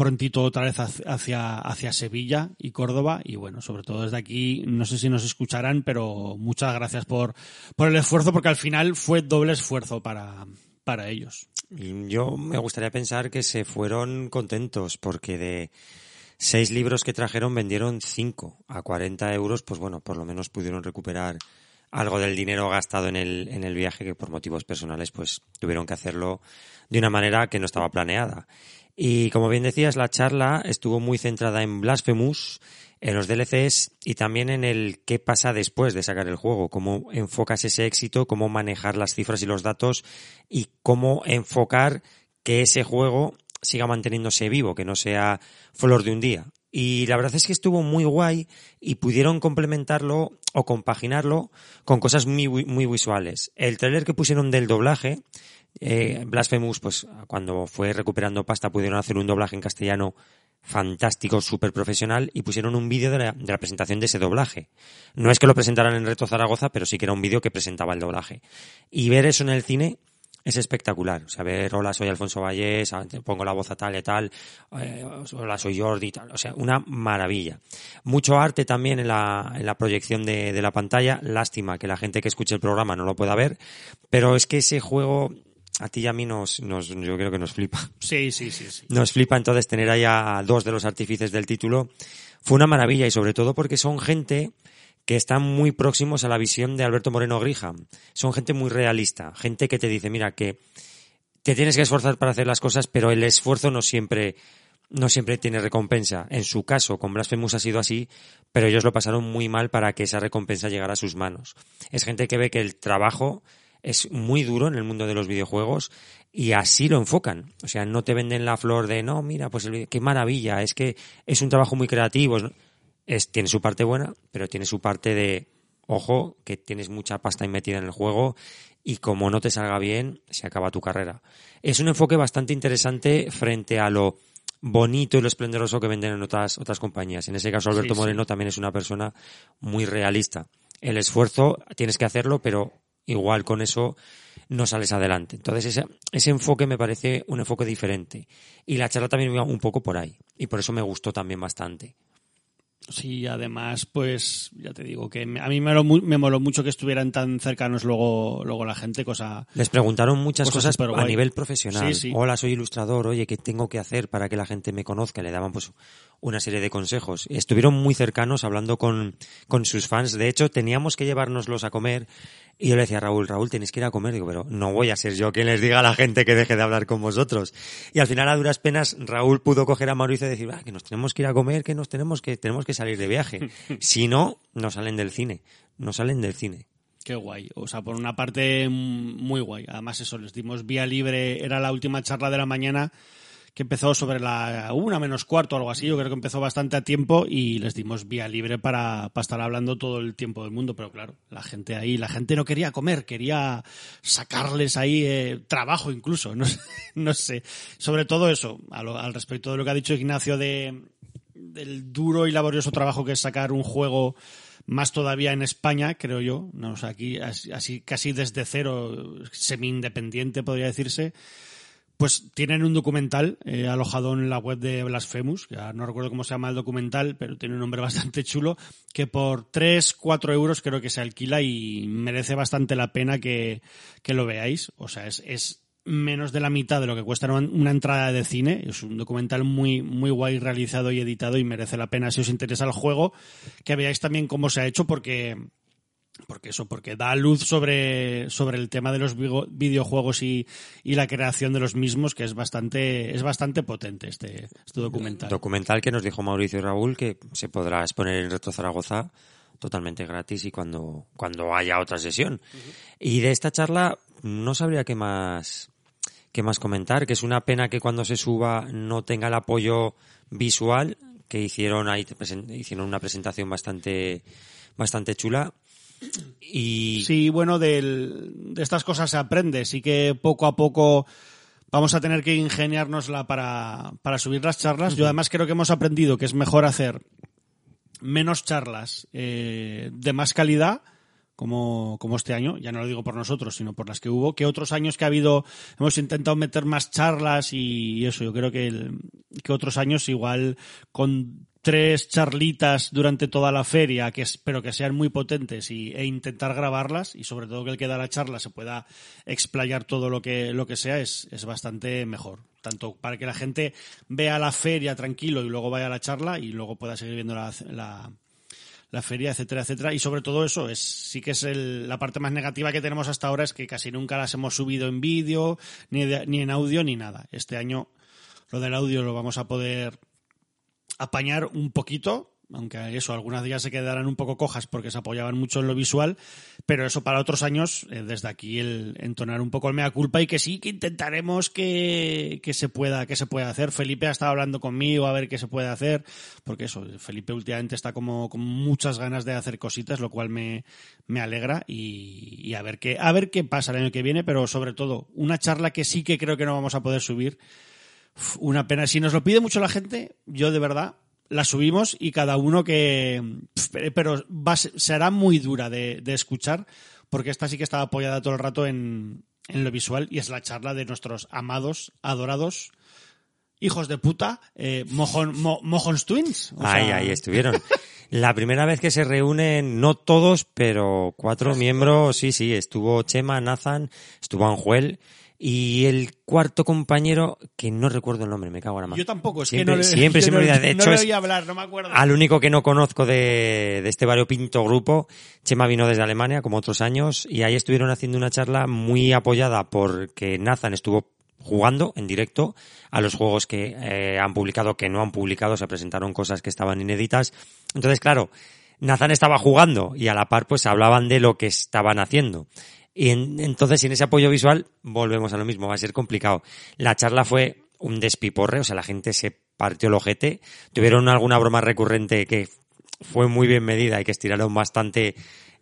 prontito otra vez hacia, hacia Sevilla y Córdoba. Y bueno, sobre todo desde aquí, no sé si nos escucharán, pero muchas gracias por, por el esfuerzo, porque al final fue doble esfuerzo para, para ellos. Yo me gustaría pensar que se fueron contentos porque de seis libros que trajeron vendieron cinco a 40 euros, pues bueno, por lo menos pudieron recuperar algo del dinero gastado en el, en el viaje que por motivos personales pues tuvieron que hacerlo de una manera que no estaba planeada. Y como bien decías, la charla estuvo muy centrada en Blasphemous, en los DLCs y también en el qué pasa después de sacar el juego, cómo enfocas ese éxito, cómo manejar las cifras y los datos y cómo enfocar que ese juego siga manteniéndose vivo, que no sea flor de un día. Y la verdad es que estuvo muy guay y pudieron complementarlo o compaginarlo con cosas muy, muy visuales. El trailer que pusieron del doblaje, eh, Blasphemous, pues cuando fue recuperando pasta pudieron hacer un doblaje en castellano fantástico, súper profesional y pusieron un vídeo de la, de la, presentación de ese doblaje. No es que lo presentaran en Reto Zaragoza, pero sí que era un vídeo que presentaba el doblaje. Y ver eso en el cine es espectacular. O sea, ver, hola, soy Alfonso Vallés, pongo la voz a tal y tal, eh, hola, soy Jordi y tal. O sea, una maravilla. Mucho arte también en la, en la proyección de, de la pantalla. Lástima que la gente que escuche el programa no lo pueda ver, pero es que ese juego a ti y a mí nos, nos, yo creo que nos flipa. Sí, sí, sí, sí. Nos flipa entonces tener ahí a dos de los artífices del título. Fue una maravilla y sobre todo porque son gente que están muy próximos a la visión de Alberto Moreno Grija. Son gente muy realista, gente que te dice, mira, que te tienes que esforzar para hacer las cosas, pero el esfuerzo no siempre, no siempre tiene recompensa. En su caso, con Blasphemous ha sido así, pero ellos lo pasaron muy mal para que esa recompensa llegara a sus manos. Es gente que ve que el trabajo es muy duro en el mundo de los videojuegos y así lo enfocan. O sea, no te venden la flor de, no, mira, pues el, qué maravilla, es que es un trabajo muy creativo. Es, tiene su parte buena, pero tiene su parte de, ojo, que tienes mucha pasta metida en el juego y como no te salga bien, se acaba tu carrera. Es un enfoque bastante interesante frente a lo bonito y lo esplendoroso que venden en otras, otras compañías. En ese caso, Alberto sí, Moreno también es una persona muy realista. El esfuerzo tienes que hacerlo, pero igual con eso no sales adelante. Entonces ese, ese enfoque me parece un enfoque diferente. Y la charla también iba un poco por ahí. Y por eso me gustó también bastante. Sí, además, pues ya te digo que a mí me, moló mucho que estuvieran tan cercanos luego, luego la gente, cosa. Les preguntaron muchas cosas, cosas a nivel profesional. Sí, sí. Hola, soy ilustrador, oye, ¿qué tengo que hacer para que la gente me conozca? Le daban pues una serie de consejos. Estuvieron muy cercanos hablando con, con sus fans. De hecho, teníamos que llevárnoslos a comer y yo le decía a Raúl, Raúl, tenéis que ir a comer. Digo, pero no voy a ser yo quien les diga a la gente que deje de hablar con vosotros. Y al final, a duras penas, Raúl pudo coger a Mauricio y decir, ah, que nos tenemos que ir a comer, que nos tenemos que, tenemos que salir de viaje. si no, no salen del cine. No salen del cine. Qué guay. O sea, por una parte, muy guay. Además, eso, les dimos vía libre. Era la última charla de la mañana que empezó sobre la una menos cuarto o algo así. Yo creo que empezó bastante a tiempo y les dimos vía libre para, para, estar hablando todo el tiempo del mundo. Pero claro, la gente ahí, la gente no quería comer, quería sacarles ahí eh, trabajo incluso. No, no, sé. Sobre todo eso, lo, al respecto de lo que ha dicho Ignacio de, del duro y laborioso trabajo que es sacar un juego más todavía en España, creo yo, no, o aquí así casi desde cero, semi-independiente podría decirse, pues tienen un documental eh, alojado en la web de Blasphemous, ya no recuerdo cómo se llama el documental, pero tiene un nombre bastante chulo, que por 3, 4 euros creo que se alquila y merece bastante la pena que, que lo veáis. O sea, es, es, menos de la mitad de lo que cuesta una entrada de cine. Es un documental muy, muy guay realizado y editado y merece la pena si os interesa el juego, que veáis también cómo se ha hecho porque porque eso, porque da luz sobre, sobre el tema de los videojuegos y, y, la creación de los mismos, que es bastante, es bastante potente este, este documental. Documental que nos dijo Mauricio y Raúl que se podrá exponer en Retro Zaragoza totalmente gratis y cuando, cuando haya otra sesión. Uh -huh. Y de esta charla no sabría qué más, qué más comentar, que es una pena que cuando se suba no tenga el apoyo visual que hicieron ahí, hicieron una presentación bastante, bastante chula y... Sí, bueno, del, de estas cosas se aprende. Sí que poco a poco vamos a tener que ingeniárnosla para, para subir las charlas. Uh -huh. Yo además creo que hemos aprendido que es mejor hacer menos charlas eh, de más calidad como, como este año, ya no lo digo por nosotros, sino por las que hubo, que otros años que ha habido, hemos intentado meter más charlas y eso, yo creo que, el, que otros años igual con tres charlitas durante toda la feria, que espero que sean muy potentes y, e intentar grabarlas y sobre todo que el que da la charla se pueda explayar todo lo que, lo que sea es, es bastante mejor. Tanto para que la gente vea la feria tranquilo y luego vaya a la charla y luego pueda seguir viendo la, la, la feria, etcétera, etcétera. Y sobre todo eso, es sí que es el, la parte más negativa que tenemos hasta ahora es que casi nunca las hemos subido en vídeo, ni, ni en audio, ni nada. Este año lo del audio lo vamos a poder apañar un poquito, aunque eso, algunas días se quedarán un poco cojas porque se apoyaban mucho en lo visual, pero eso para otros años, eh, desde aquí el entonar un poco el mea culpa y que sí, que intentaremos que, que se pueda, que se pueda hacer. Felipe ha estado hablando conmigo a ver qué se puede hacer, porque eso, Felipe últimamente está como con muchas ganas de hacer cositas, lo cual me, me alegra y, y a ver qué, a ver qué pasa el año que viene, pero sobre todo, una charla que sí que creo que no vamos a poder subir. Una pena. Si nos lo pide mucho la gente, yo de verdad la subimos y cada uno que... Pero va, será muy dura de, de escuchar porque esta sí que estaba apoyada todo el rato en, en lo visual y es la charla de nuestros amados, adorados, hijos de puta, eh, Mojon, Mo- Mojons Twins. O ahí, sea, ahí estuvieron. La primera vez que se reúnen, no todos, pero cuatro miembros, sí, sí, estuvo Chema, Nathan, estuvo Anjuel y el cuarto compañero, que no recuerdo el nombre, me cago en la mano. Yo tampoco, es siempre, que no le, siempre me olvida. De hecho, es hablar, no me acuerdo. al único que no conozco de, de este variopinto grupo. Chema vino desde Alemania, como otros años, y ahí estuvieron haciendo una charla muy apoyada porque Nathan estuvo jugando en directo a los juegos que eh, han publicado, que no han publicado, se presentaron cosas que estaban inéditas. Entonces, claro, Nathan estaba jugando y a la par pues hablaban de lo que estaban haciendo. Y en- entonces, sin ese apoyo visual, volvemos a lo mismo, va a ser complicado. La charla fue un despiporre, o sea, la gente se partió el ojete. Tuvieron alguna broma recurrente que fue muy bien medida y que estiraron bastante.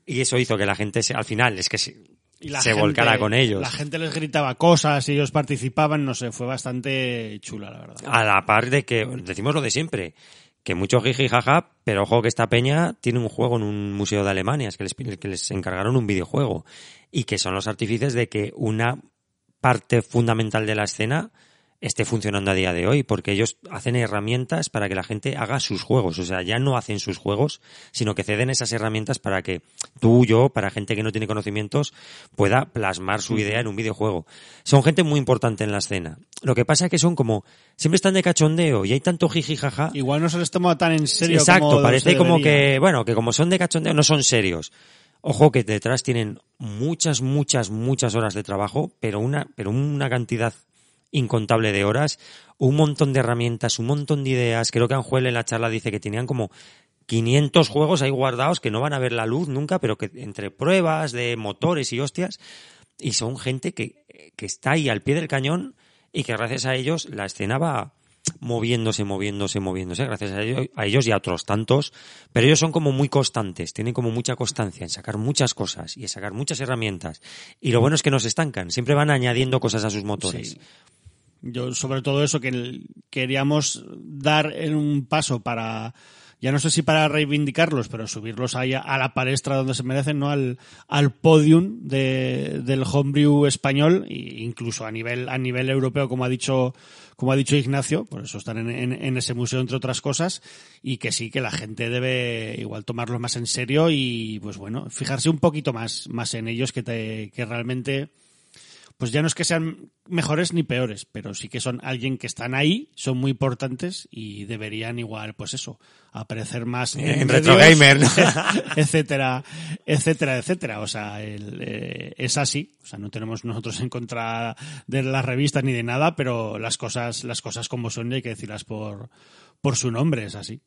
Y eso hizo que la gente se, al final es que se, Y la se gente- volcara con ellos. La gente les gritaba cosas y ellos participaban, no sé, fue bastante chula, la verdad. A la par de que, decimos lo de siempre, que mucho jiji jaja, pero ojo que esta peña tiene un juego en un museo de Alemania, es que les, que les encargaron un videojuego y que son los artífices de que una parte fundamental de la escena esté funcionando a día de hoy, porque ellos hacen herramientas para que la gente haga sus juegos, o sea, ya no hacen sus juegos, sino que ceden esas herramientas para que tú, yo, para gente que no tiene conocimientos, pueda plasmar su idea en un videojuego. Son gente muy importante en la escena. Lo que pasa es que son como, siempre están de cachondeo y hay tanto jiji jaja. Igual no se les toma tan en serio Exacto, como parece como que, bueno, que como son de cachondeo no son serios. Ojo que detrás tienen muchas, muchas, muchas horas de trabajo, pero una, pero una cantidad incontable de horas, un montón de herramientas, un montón de ideas. Creo que Anjuel en la charla dice que tenían como 500 juegos ahí guardados que no van a ver la luz nunca, pero que entre pruebas de motores y hostias, y son gente que, que está ahí al pie del cañón y que gracias a ellos la escena va moviéndose, moviéndose, moviéndose, gracias a ellos, a ellos y a otros tantos, pero ellos son como muy constantes, tienen como mucha constancia en sacar muchas cosas y en sacar muchas herramientas. Y lo bueno es que no se estancan, siempre van añadiendo cosas a sus motores. Sí. Yo, sobre todo eso, que queríamos dar en un paso para, ya no sé si para reivindicarlos, pero subirlos ahí a, la palestra donde se merecen, ¿no? Al, al podium de, del homebrew español, e incluso a nivel, a nivel europeo, como ha dicho, como ha dicho Ignacio, por eso están en, en- en ese museo, entre otras cosas, y que sí, que la gente debe igual tomarlo más en serio y, pues bueno, fijarse un poquito más, más en ellos que te, que realmente, pues ya no es que sean mejores ni peores, pero sí que son alguien que están ahí, son muy importantes y deberían igual, pues eso, aparecer más En medios, Retro Gamer, ¿no? etcétera, etcétera, etcétera. O sea, el, eh, es así. O sea, no tenemos nosotros en contra de las revistas ni de nada, pero las cosas, las cosas como son y hay que decirlas por, por su nombre, es así.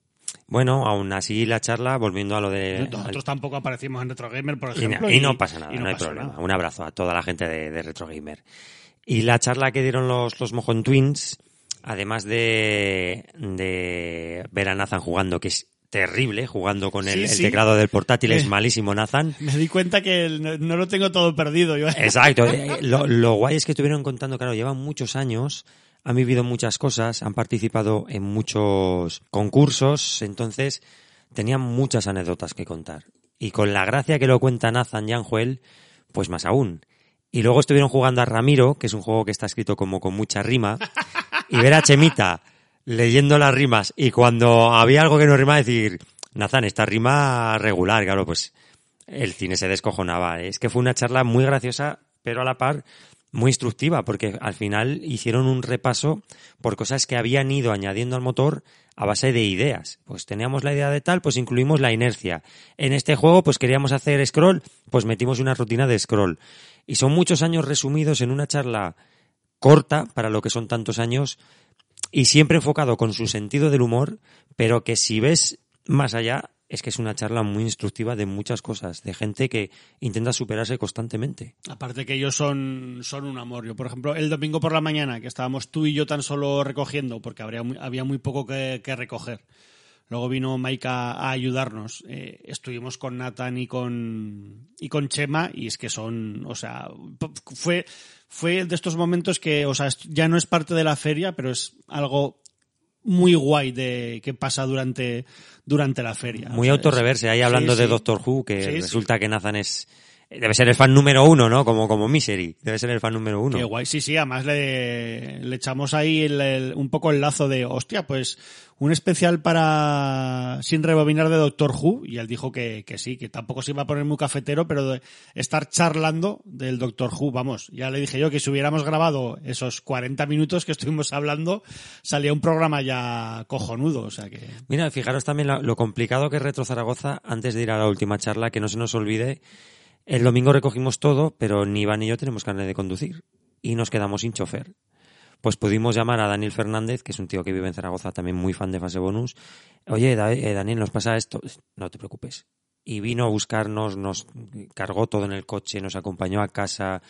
Bueno, aún así la charla, volviendo a lo de... Nosotros tampoco aparecimos en Retro Gamer, por Y, ejemplo. na- y no pasa nada, y no, hay problema. nada. Un abrazo a toda la gente de, de Retro Gamer. Y la charla que dieron los, los Mojon Twins, además de, de ver a Nathan jugando, que es terrible, jugando con el, Sí, el teclado del portátil, es Eh. malísimo Nathan. Me di cuenta que no, no lo tengo todo perdido. Yo. Exacto. Eh, Lo, lo guay es que estuvieron contando, claro, llevan muchos años, han vivido muchas cosas, han participado en muchos concursos, entonces tenían muchas anécdotas que contar. Y con la gracia que lo cuenta Nathan y Anjuel, pues más aún. Y luego estuvieron jugando a Ramiro, que es un juego que está escrito como con mucha rima, y ver a Chemita leyendo las rimas y cuando había algo que no rima decir, Nathan, esta rima regular, claro, pues el cine se descojonaba. Es que fue una charla muy graciosa, pero a la par muy instructiva, porque al final hicieron un repaso por cosas que habían ido añadiendo al motor a base de ideas. Pues teníamos la idea de tal, pues incluimos la inercia. En este juego, pues queríamos hacer scroll, pues metimos una rutina de scroll. Y son muchos años resumidos en una charla corta, para lo que son tantos años, y siempre enfocado con su sentido del humor, pero que si ves más allá es que es una charla muy instructiva de muchas cosas, de gente que intenta superarse constantemente. Aparte que ellos son, son un amor. Yo, por ejemplo, el domingo por la mañana, que estábamos tú y yo tan solo recogiendo, porque habría, había muy poco que, recoger. Luego vino Mike a, ayudarnos. Eh, estuvimos con Nathan y con, y con Chema y es que son, o sea, fue, fue de estos momentos que, o sea, ya no es parte de la feria, pero es algo muy guay de que pasa durante, durante la feria. Muy O sea, autorreverse, ahí hablando sí, de. Doctor Who, que sí. resulta que Nathan es... Debe ser el fan número uno, ¿no? Como, como Misery. Debe ser el fan número uno. Qué guay, sí, sí, además le, le echamos ahí el- el- un poco el lazo de, hostia, pues un especial para sin rebobinar de Doctor Who, y él dijo que, que sí, que tampoco se iba a poner muy cafetero, pero de estar charlando del Doctor Who, vamos, ya le dije yo que si hubiéramos grabado esos 40 minutos que estuvimos hablando, salía un programa ya cojonudo, o sea que... Mira, fijaros también lo, lo complicado que es Retro Zaragoza antes de ir a la última charla, que no se nos olvide. El domingo recogimos todo, pero ni Iván ni yo tenemos carne de conducir. Y nos quedamos sin chofer. Pues pudimos llamar a Daniel Fernández, que es un tío que vive en Zaragoza, también muy fan de Fase Bonus. Oye, eh, Daniel, nos pasa esto. No te preocupes. Y vino a buscarnos, nos cargó todo en el coche, nos acompañó a casa.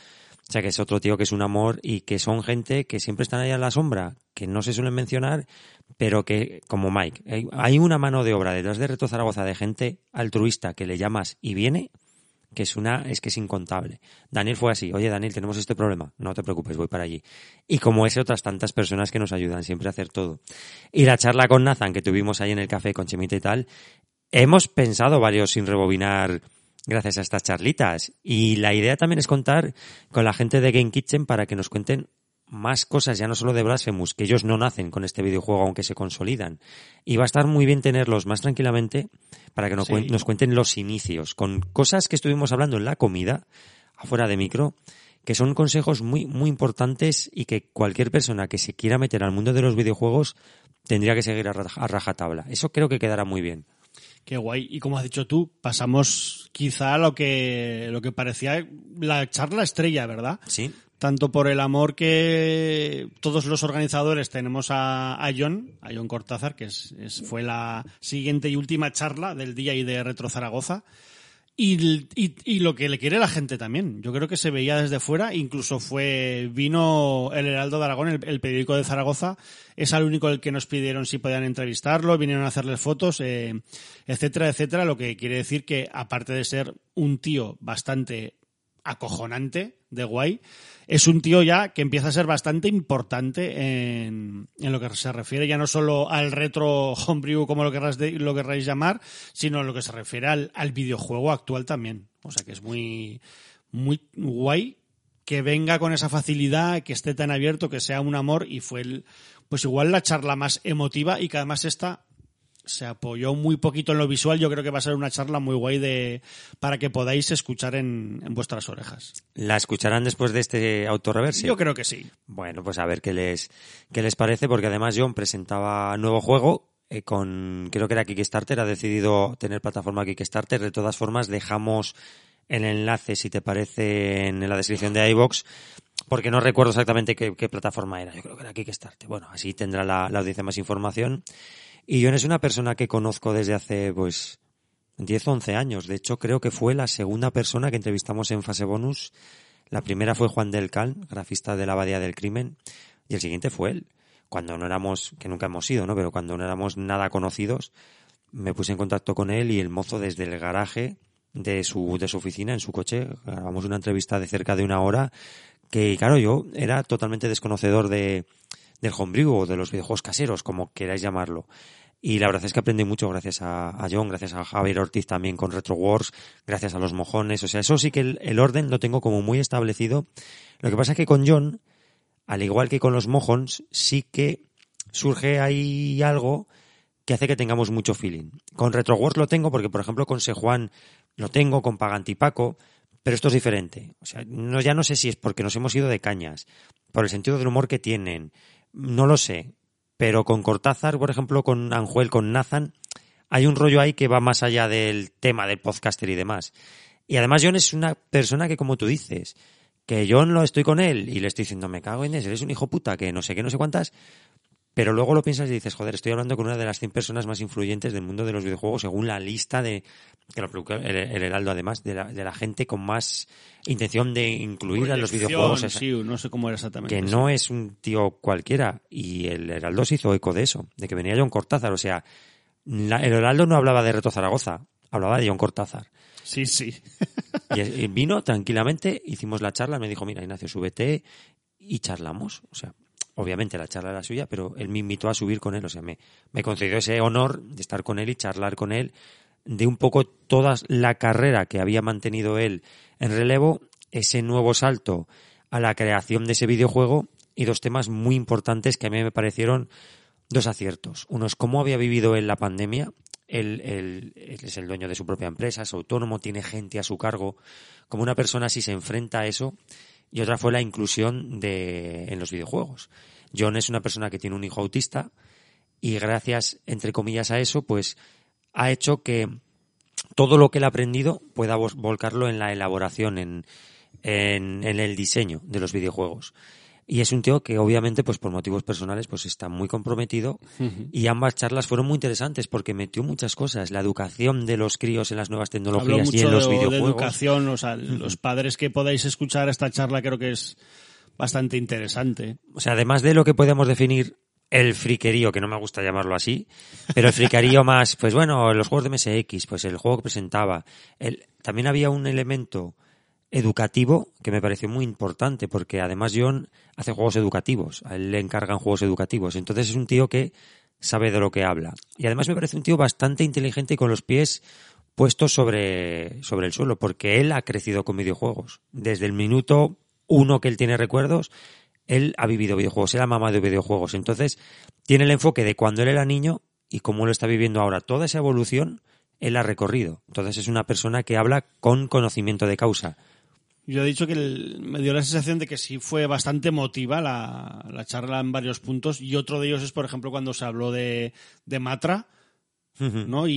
O sea, que es otro tío que es un amor y que son gente que siempre están ahí a la sombra, que no se suelen mencionar, pero que, como Mike, hay una mano de obra detrás de Reto Zaragoza de gente altruista que le llamas y viene, que es una, es que es incontable. Daniel fue así, oye Daniel, tenemos este problema, no te preocupes, voy para allí. Y como ese, otras tantas personas que nos ayudan siempre a hacer todo. Y la charla con Nathan que tuvimos ahí en el café con Chemita y tal, hemos pensado varios sin rebobinar gracias a estas charlitas. Y la idea también es contar con la gente de Game Kitchen para que nos cuenten más cosas, ya no solo de Blasphemous, que ellos no nacen con este videojuego aunque se consolidan. Y va a estar muy bien tenerlos más tranquilamente para que nos, Sí. cuen- nos cuenten los inicios, con cosas que estuvimos hablando en la comida, afuera de micro, que son consejos muy, muy importantes y que cualquier persona que se quiera meter al mundo de los videojuegos tendría que seguir a, raja- a rajatabla. Eso creo que quedará muy bien. Qué guay. Y como has dicho tú, pasamos quizá a lo que, lo que parecía la charla estrella, ¿verdad? Sí. Tanto por el amor que todos los organizadores tenemos a, a John, a John Cortázar, que es, fue la siguiente y última charla del día y de Retro Zaragoza. Y, y- y lo que le quiere la gente también. Yo creo que se veía desde fuera, incluso fue, vino el Heraldo de Aragón, el, periódico de Zaragoza, es el único el que nos pidieron si podían entrevistarlo, vinieron a hacerle fotos, eh, etcétera, etcétera, lo que quiere decir que aparte de ser un tío bastante acojonante de guay, es un tío ya que empieza a ser bastante importante en, en lo que se refiere ya no solo al retro homebrew como lo querráis, lo llamar, sino en lo que se refiere al, al videojuego actual también. O sea que es muy, muy guay que venga con esa facilidad, que esté tan abierto, que sea un amor y fue el, pues igual la charla más emotiva y que además esta se apoyó muy poquito en lo visual. Yo creo que va a ser una charla muy guay de para que podáis escuchar en, en vuestras orejas. ¿La escucharán después de este autorreverse? Yo creo que sí. Bueno, pues a ver qué les, qué les parece, porque además John presentaba nuevo juego eh, con, creo que era Kickstarter, ha decidido tener plataforma Kickstarter. De todas formas, dejamos el enlace, si te parece, en la descripción de iVox, porque no recuerdo exactamente qué, qué plataforma era. Yo creo que era Kickstarter. Bueno, así tendrá la, la audiencia más información. Y John es una persona que conozco desde hace, pues, 10 o 11 años. De hecho, creo que fue la segunda persona que entrevistamos en fase bonus. La primera fue Juan del Cal, grafista de la Abadía del Crimen, y el siguiente fue él. Cuando no éramos, que nunca hemos sido, ¿no? Pero cuando no éramos nada conocidos, me puse en contacto con él y el mozo desde el garaje de su, de su oficina, en su coche, grabamos una entrevista de cerca de una hora, que claro, yo era totalmente desconocedor de, del homebrew o de los videojuegos caseros, como queráis llamarlo. Y la verdad es que aprendí mucho gracias a, John, gracias a Javier Ortiz también con Retro Wars, gracias a los mojones. O sea, eso sí que el, el orden lo tengo como muy establecido. Lo que pasa es que con John, al igual que con los mojons, sí que surge ahí algo que hace que tengamos mucho feeling. Con Retro Wars lo tengo porque, por ejemplo, con Sejuan lo tengo, con Pagantipaco, pero esto es diferente. O sea, no, ya no sé si es porque nos hemos ido de cañas, por el sentido del humor que tienen, no lo sé. Pero con Cortázar, por ejemplo, con Anjuel, con Nathan, hay un rollo ahí que va más allá del tema del podcaster y demás. Y además John es una persona que, como tú dices, que yo no estoy con él y le estoy diciendo, me cago en eso, eres un hijo puta, que no sé qué, no sé cuántas, pero luego lo piensas y dices, joder, estoy hablando con una de las 100 personas más influyentes del mundo de los videojuegos, según la lista de, que lo publicó el, el Heraldo además, de la, de la gente con más intención de incluir a los videojuegos. esa- Sí, no sé cómo era exactamente. que no es un tío cualquiera. Y el Heraldo se hizo eco de eso, de que venía John Cortázar. O sea, la- el Heraldo no hablaba de Reto Zaragoza, hablaba de John Cortázar. Sí, sí. Y, y vino tranquilamente, hicimos la charla, me dijo, mira, Ignacio, súbete y charlamos. O sea, obviamente la charla era suya, pero él me invitó a subir con él. O sea, me, me concedió ese honor de estar con él y charlar con él de un poco toda la carrera que había mantenido él en relevo, ese nuevo salto a la creación de ese videojuego y dos temas muy importantes que a mí me parecieron dos aciertos. Uno es cómo había vivido él la pandemia. Él, él- él es el dueño de su propia empresa, es autónomo, tiene gente a su cargo. Como una persona así se enfrenta a eso. Y otra fue la inclusión de, en los videojuegos. John es una persona que tiene un hijo autista y gracias, entre comillas, a eso, pues ha hecho que todo lo que él ha aprendido pueda volcarlo en la elaboración, en, en, en el diseño de los videojuegos. Y es un tío que obviamente, pues por motivos personales, pues está muy comprometido. Y ambas charlas fueron muy interesantes porque metió muchas cosas. La educación de los críos en las nuevas Habló tecnologías y en los de, de videojuegos. educación, o sea, los padres que podáis escuchar esta charla creo que es bastante interesante. O sea, además de lo que podemos definir el friquerío, que no me gusta llamarlo así, pero el friquerío más, pues bueno, los juegos de MSX, pues el juego que presentaba. El, también había un elemento educativo que me pareció muy importante, porque además John hace juegos educativos, a él le encargan juegos educativos, entonces es un tío que sabe de lo que habla. Y además me parece un tío bastante inteligente y con los pies puestos sobre, sobre el suelo, porque él ha crecido con videojuegos. Desde el minuto uno que él tiene recuerdos, él ha vivido videojuegos, él ha mamado de videojuegos. Entonces, tiene el enfoque de cuando él era niño y cómo lo está viviendo ahora. Toda esa evolución, él ha recorrido. Entonces, es una persona que habla con conocimiento de causa. Yo he dicho que me dio la sensación de que sí fue bastante emotiva la, la charla en varios puntos y otro de ellos es, por ejemplo, cuando se habló de, de Matra, ¿no? Y,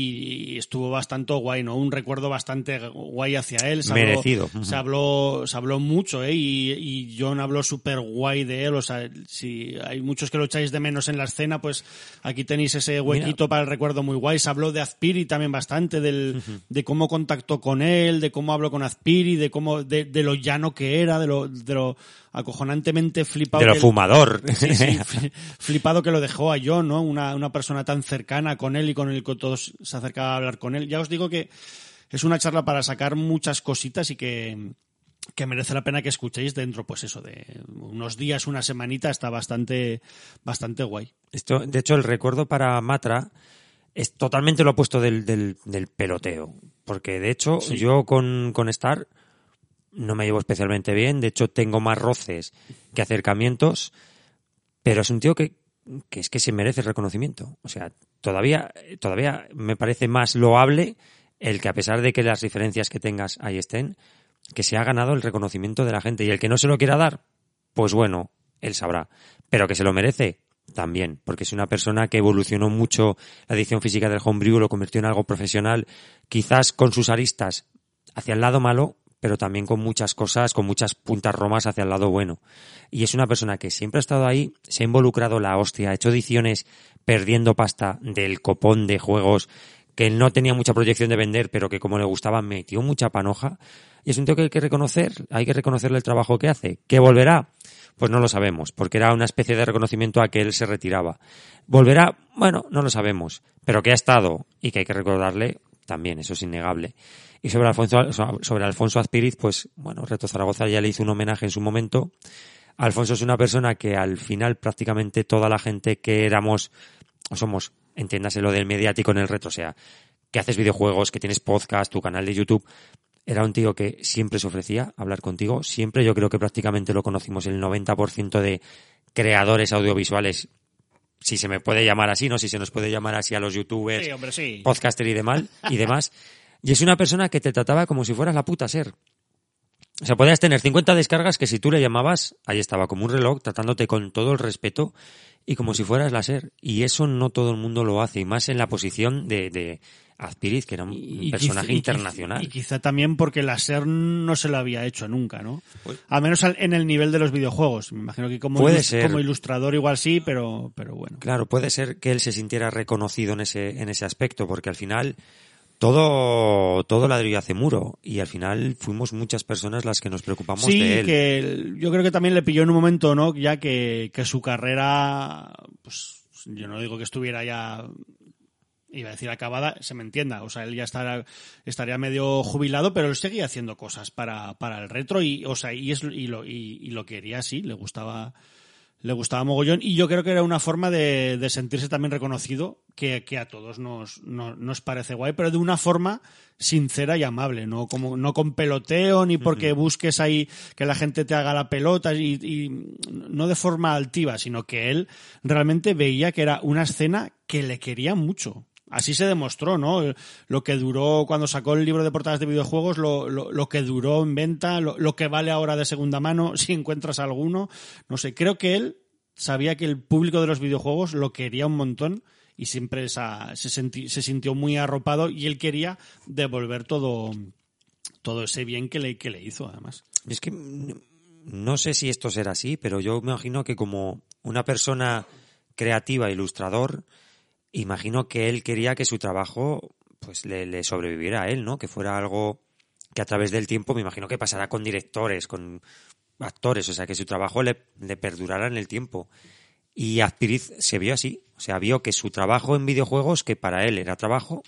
y estuvo bastante guay, ¿no? Un recuerdo bastante guay hacia él. Se habló- Merecido. Se habló, se habló mucho, ¿eh? Y, y John habló súper guay de él. O sea, si hay muchos que lo echáis de menos en la escena, pues aquí tenéis ese huequito para el recuerdo muy guay. Se habló de Azpiri también bastante, del, de cómo contactó con él, de cómo habló con Azpiri, de cómo, de, de lo llano que era, de lo, de lo acojonantemente flipado. De lo que- fumador. Sí, sí, fli- flipado que lo dejó a John, ¿no? Una, una persona tan cercana con él y con el que todos se acercaba a hablar con él. Ya os digo que es una charla para sacar muchas cositas y que, que merece la pena que escuchéis dentro, pues eso, de unos días, una semanita, está bastante, bastante guay. Esto, de hecho, el recuerdo para Matra es totalmente lo opuesto del, del, del peloteo. Porque, de hecho, yo con, con Star no me llevo especialmente bien. De hecho, tengo más roces que acercamientos. Pero es un tío que, que es que se merece reconocimiento. O sea, todavía, todavía me parece más loable el que a pesar de que las diferencias que tengas ahí estén, que se ha ganado el reconocimiento de la gente. Y el que no se lo quiera dar, pues bueno, él sabrá. Pero que se lo merece, también, porque es una persona que evolucionó mucho la edición física del homebrew, lo convirtió en algo profesional, quizás con sus aristas hacia el lado malo, pero también con muchas cosas, con muchas puntas romas hacia el lado bueno. Y es una persona que siempre ha estado ahí, se ha involucrado la hostia, ha hecho ediciones perdiendo pasta del copón de juegos que no tenía mucha proyección de vender, pero que como le gustaba metió mucha panoja. Y es un tío que hay que reconocer, hay que reconocerle el trabajo que hace. ¿Que volverá? Pues no lo sabemos, porque era una especie de reconocimiento a que él se retiraba. ¿Volverá? Bueno, no lo sabemos, pero que ha estado y que hay que recordarle también, eso es innegable. Y sobre Alfonso, sobre Alfonso Azpiriz, pues bueno, Reto Zaragoza ya le hizo un homenaje en su momento. Alfonso es una persona que al final prácticamente toda la gente que éramos, o somos, entiéndase lo del mediático en el reto, o sea, que haces videojuegos, que tienes podcast, tu canal de YouTube, era un tío que siempre se ofrecía a hablar contigo, siempre yo creo que prácticamente lo conocimos el 90% de creadores audiovisuales, si se me puede llamar así, no si se nos puede llamar así a los youtubers, Sí, hombre, sí. podcaster y demás, y demás. Y es una persona que te trataba como si fueras la puta ser. O sea, podías tener 50 descargas que si tú le llamabas, ahí estaba como un reloj, tratándote con todo el respeto y como si fueras la ser. Y eso no todo el mundo lo hace, y más en la posición de, de Azpiriz, que era un Y personaje y internacional. Y quizá también porque la SER no se lo había hecho nunca, ¿no? Pues- Al menos al- en el nivel de los videojuegos. Me imagino que como, Puede ilus- ser. como ilustrador igual sí, pero, pero bueno. Claro, puede ser que él se sintiera reconocido en ese, en ese aspecto, porque al final todo, todo ladrillo hace muro y al final fuimos muchas personas las que nos preocupamos Sí, de él. que yo creo que también le pilló en un momento, ¿no? Ya que, que su carrera, pues yo no digo que estuviera ya, iba a decir acabada, se me entienda. O sea, él ya estará, estaría medio jubilado, pero él seguía haciendo cosas para, para el retro y, o sea, y, es, y, lo, y, y lo quería así, le gustaba, le gustaba mogollón y yo creo que era una forma de, de sentirse también reconocido que, que a todos nos, no- nos parece guay, pero de una forma sincera y amable, no como no con peloteo ni porque busques ahí que la gente te haga la pelota y, y no de forma altiva, sino que él realmente veía que era una escena que le quería mucho. Así se demostró, ¿no? Lo que duró cuando sacó el libro de portadas de videojuegos, lo, lo, lo que duró en venta, lo, que vale ahora de segunda mano, si encuentras alguno. No sé, creo que él sabía que el público de los videojuegos lo quería un montón y siempre esa- se, senti- se sintió muy arropado y él quería devolver todo, todo ese bien que le, que le hizo, además. Es que no sé si esto será así, pero yo me imagino que como una persona creativa, ilustrador, imagino que él quería que su trabajo pues le, le sobreviviera a él, ¿no? Que fuera algo que a través del tiempo me imagino que pasará con directores, con actores, o sea, que su trabajo le, le perdurara en el tiempo. Y Azpiriz se vio así, o sea, vio que su trabajo en videojuegos, que para él era trabajo,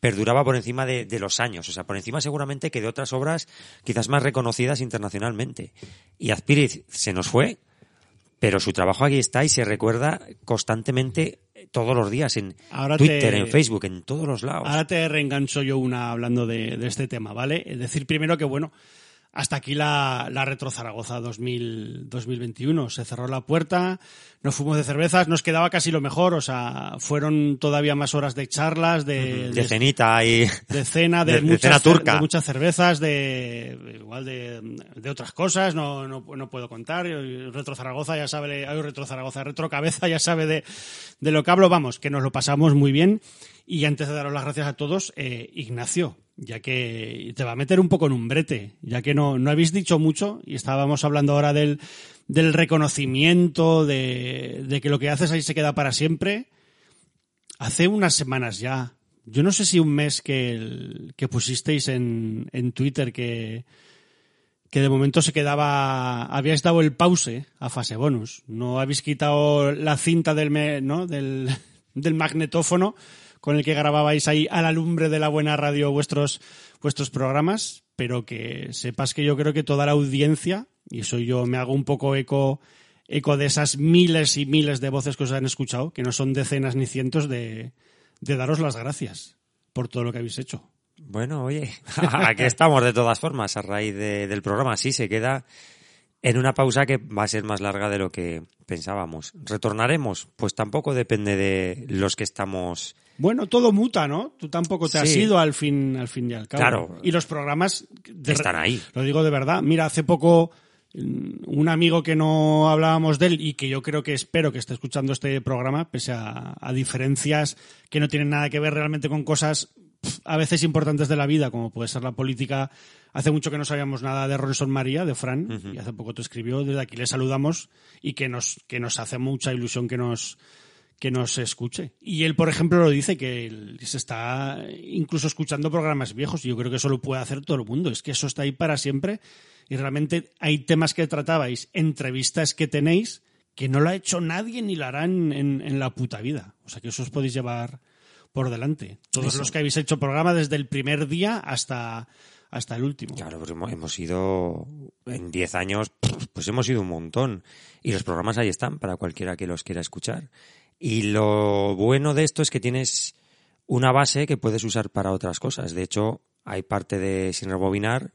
perduraba por encima de, de los años, o sea, por encima seguramente que de otras obras quizás más reconocidas internacionalmente. Y Azpiriz se nos fue, pero su trabajo aquí está y se recuerda constantemente todos los días en Ahora Twitter, te- en Facebook, en todos los lados. Ahora te reengancho yo una hablando de, de este tema, ¿vale? Es decir, primero que, bueno, hasta aquí la, la Retro Zaragoza 2000, 2021. Se cerró la puerta, nos fuimos de cervezas, nos quedaba casi lo mejor, o sea, fueron todavía más horas de charlas, de, de cenita y de cena, de, de- de muchas, cena turca. de muchas cervezas, de igual de, de otras cosas, no, no, no puedo contar. Retro Zaragoza ya sabe, hay Retro Zaragoza, Retro Cabeza ya sabe de, de lo que hablo, vamos, que nos lo pasamos muy bien. Y antes de daros las gracias a todos, eh, Ignacio, ya que te va a meter un poco en un brete, ya que no, no habéis dicho mucho y estábamos hablando ahora del, del reconocimiento, de, de que lo que haces ahí se queda para siempre. Hace unas semanas ya, yo no sé si un mes que, el- que pusisteis en, en Twitter que, que de momento se quedaba, habíais dado el pause a fase bonus. No habéis quitado la cinta del, ¿no? del, del magnetófono con el que grababais ahí a la lumbre de la buena radio vuestros, vuestros programas, pero que sepas que yo creo que toda la audiencia, y eso yo me hago un poco eco, eco de esas miles y miles de voces que os han escuchado, que no son decenas ni cientos, de, de daros las gracias por todo lo que habéis hecho. Bueno, oye, aquí estamos de todas formas a raíz de- del programa. Sí, se queda en una pausa que va a ser más larga de lo que pensábamos. ¿Retornaremos? Pues tampoco depende de los que estamos... Bueno, todo muta, ¿no? Tú tampoco te has ido al fin, al fin y al cabo. Claro. Y los programas de- Están ahí. Lo digo de verdad. Mira, hace poco mm, un amigo que no hablábamos de él y que yo creo que espero que esté escuchando este programa, pese a, a diferencias que no tienen nada que ver realmente con cosas a veces importantes de la vida, como puede ser la política. Hace mucho que no sabíamos nada de Robinson María, de Fran, y hace poco te escribió. Desde aquí le saludamos y que nos, que nos hace mucha ilusión que nos, que nos escuche. Y él, por ejemplo, lo dice que él se está incluso escuchando programas viejos y yo creo que eso lo puede hacer todo el mundo. Es que eso está ahí para siempre y realmente hay temas que tratabais, entrevistas que tenéis que no lo ha hecho nadie ni lo hará en, en- en la puta vida. O sea que eso os podéis llevar por delante. Todos los que habéis hecho programa desde el primer día hasta, hasta el último. Claro, pues hemos, hemos ido en 10 años, pues hemos ido un montón. Y los programas ahí están para cualquiera que los quiera escuchar. Y lo bueno de esto es que tienes una base que puedes usar para otras cosas. De hecho, hay parte de Sin Rebobinar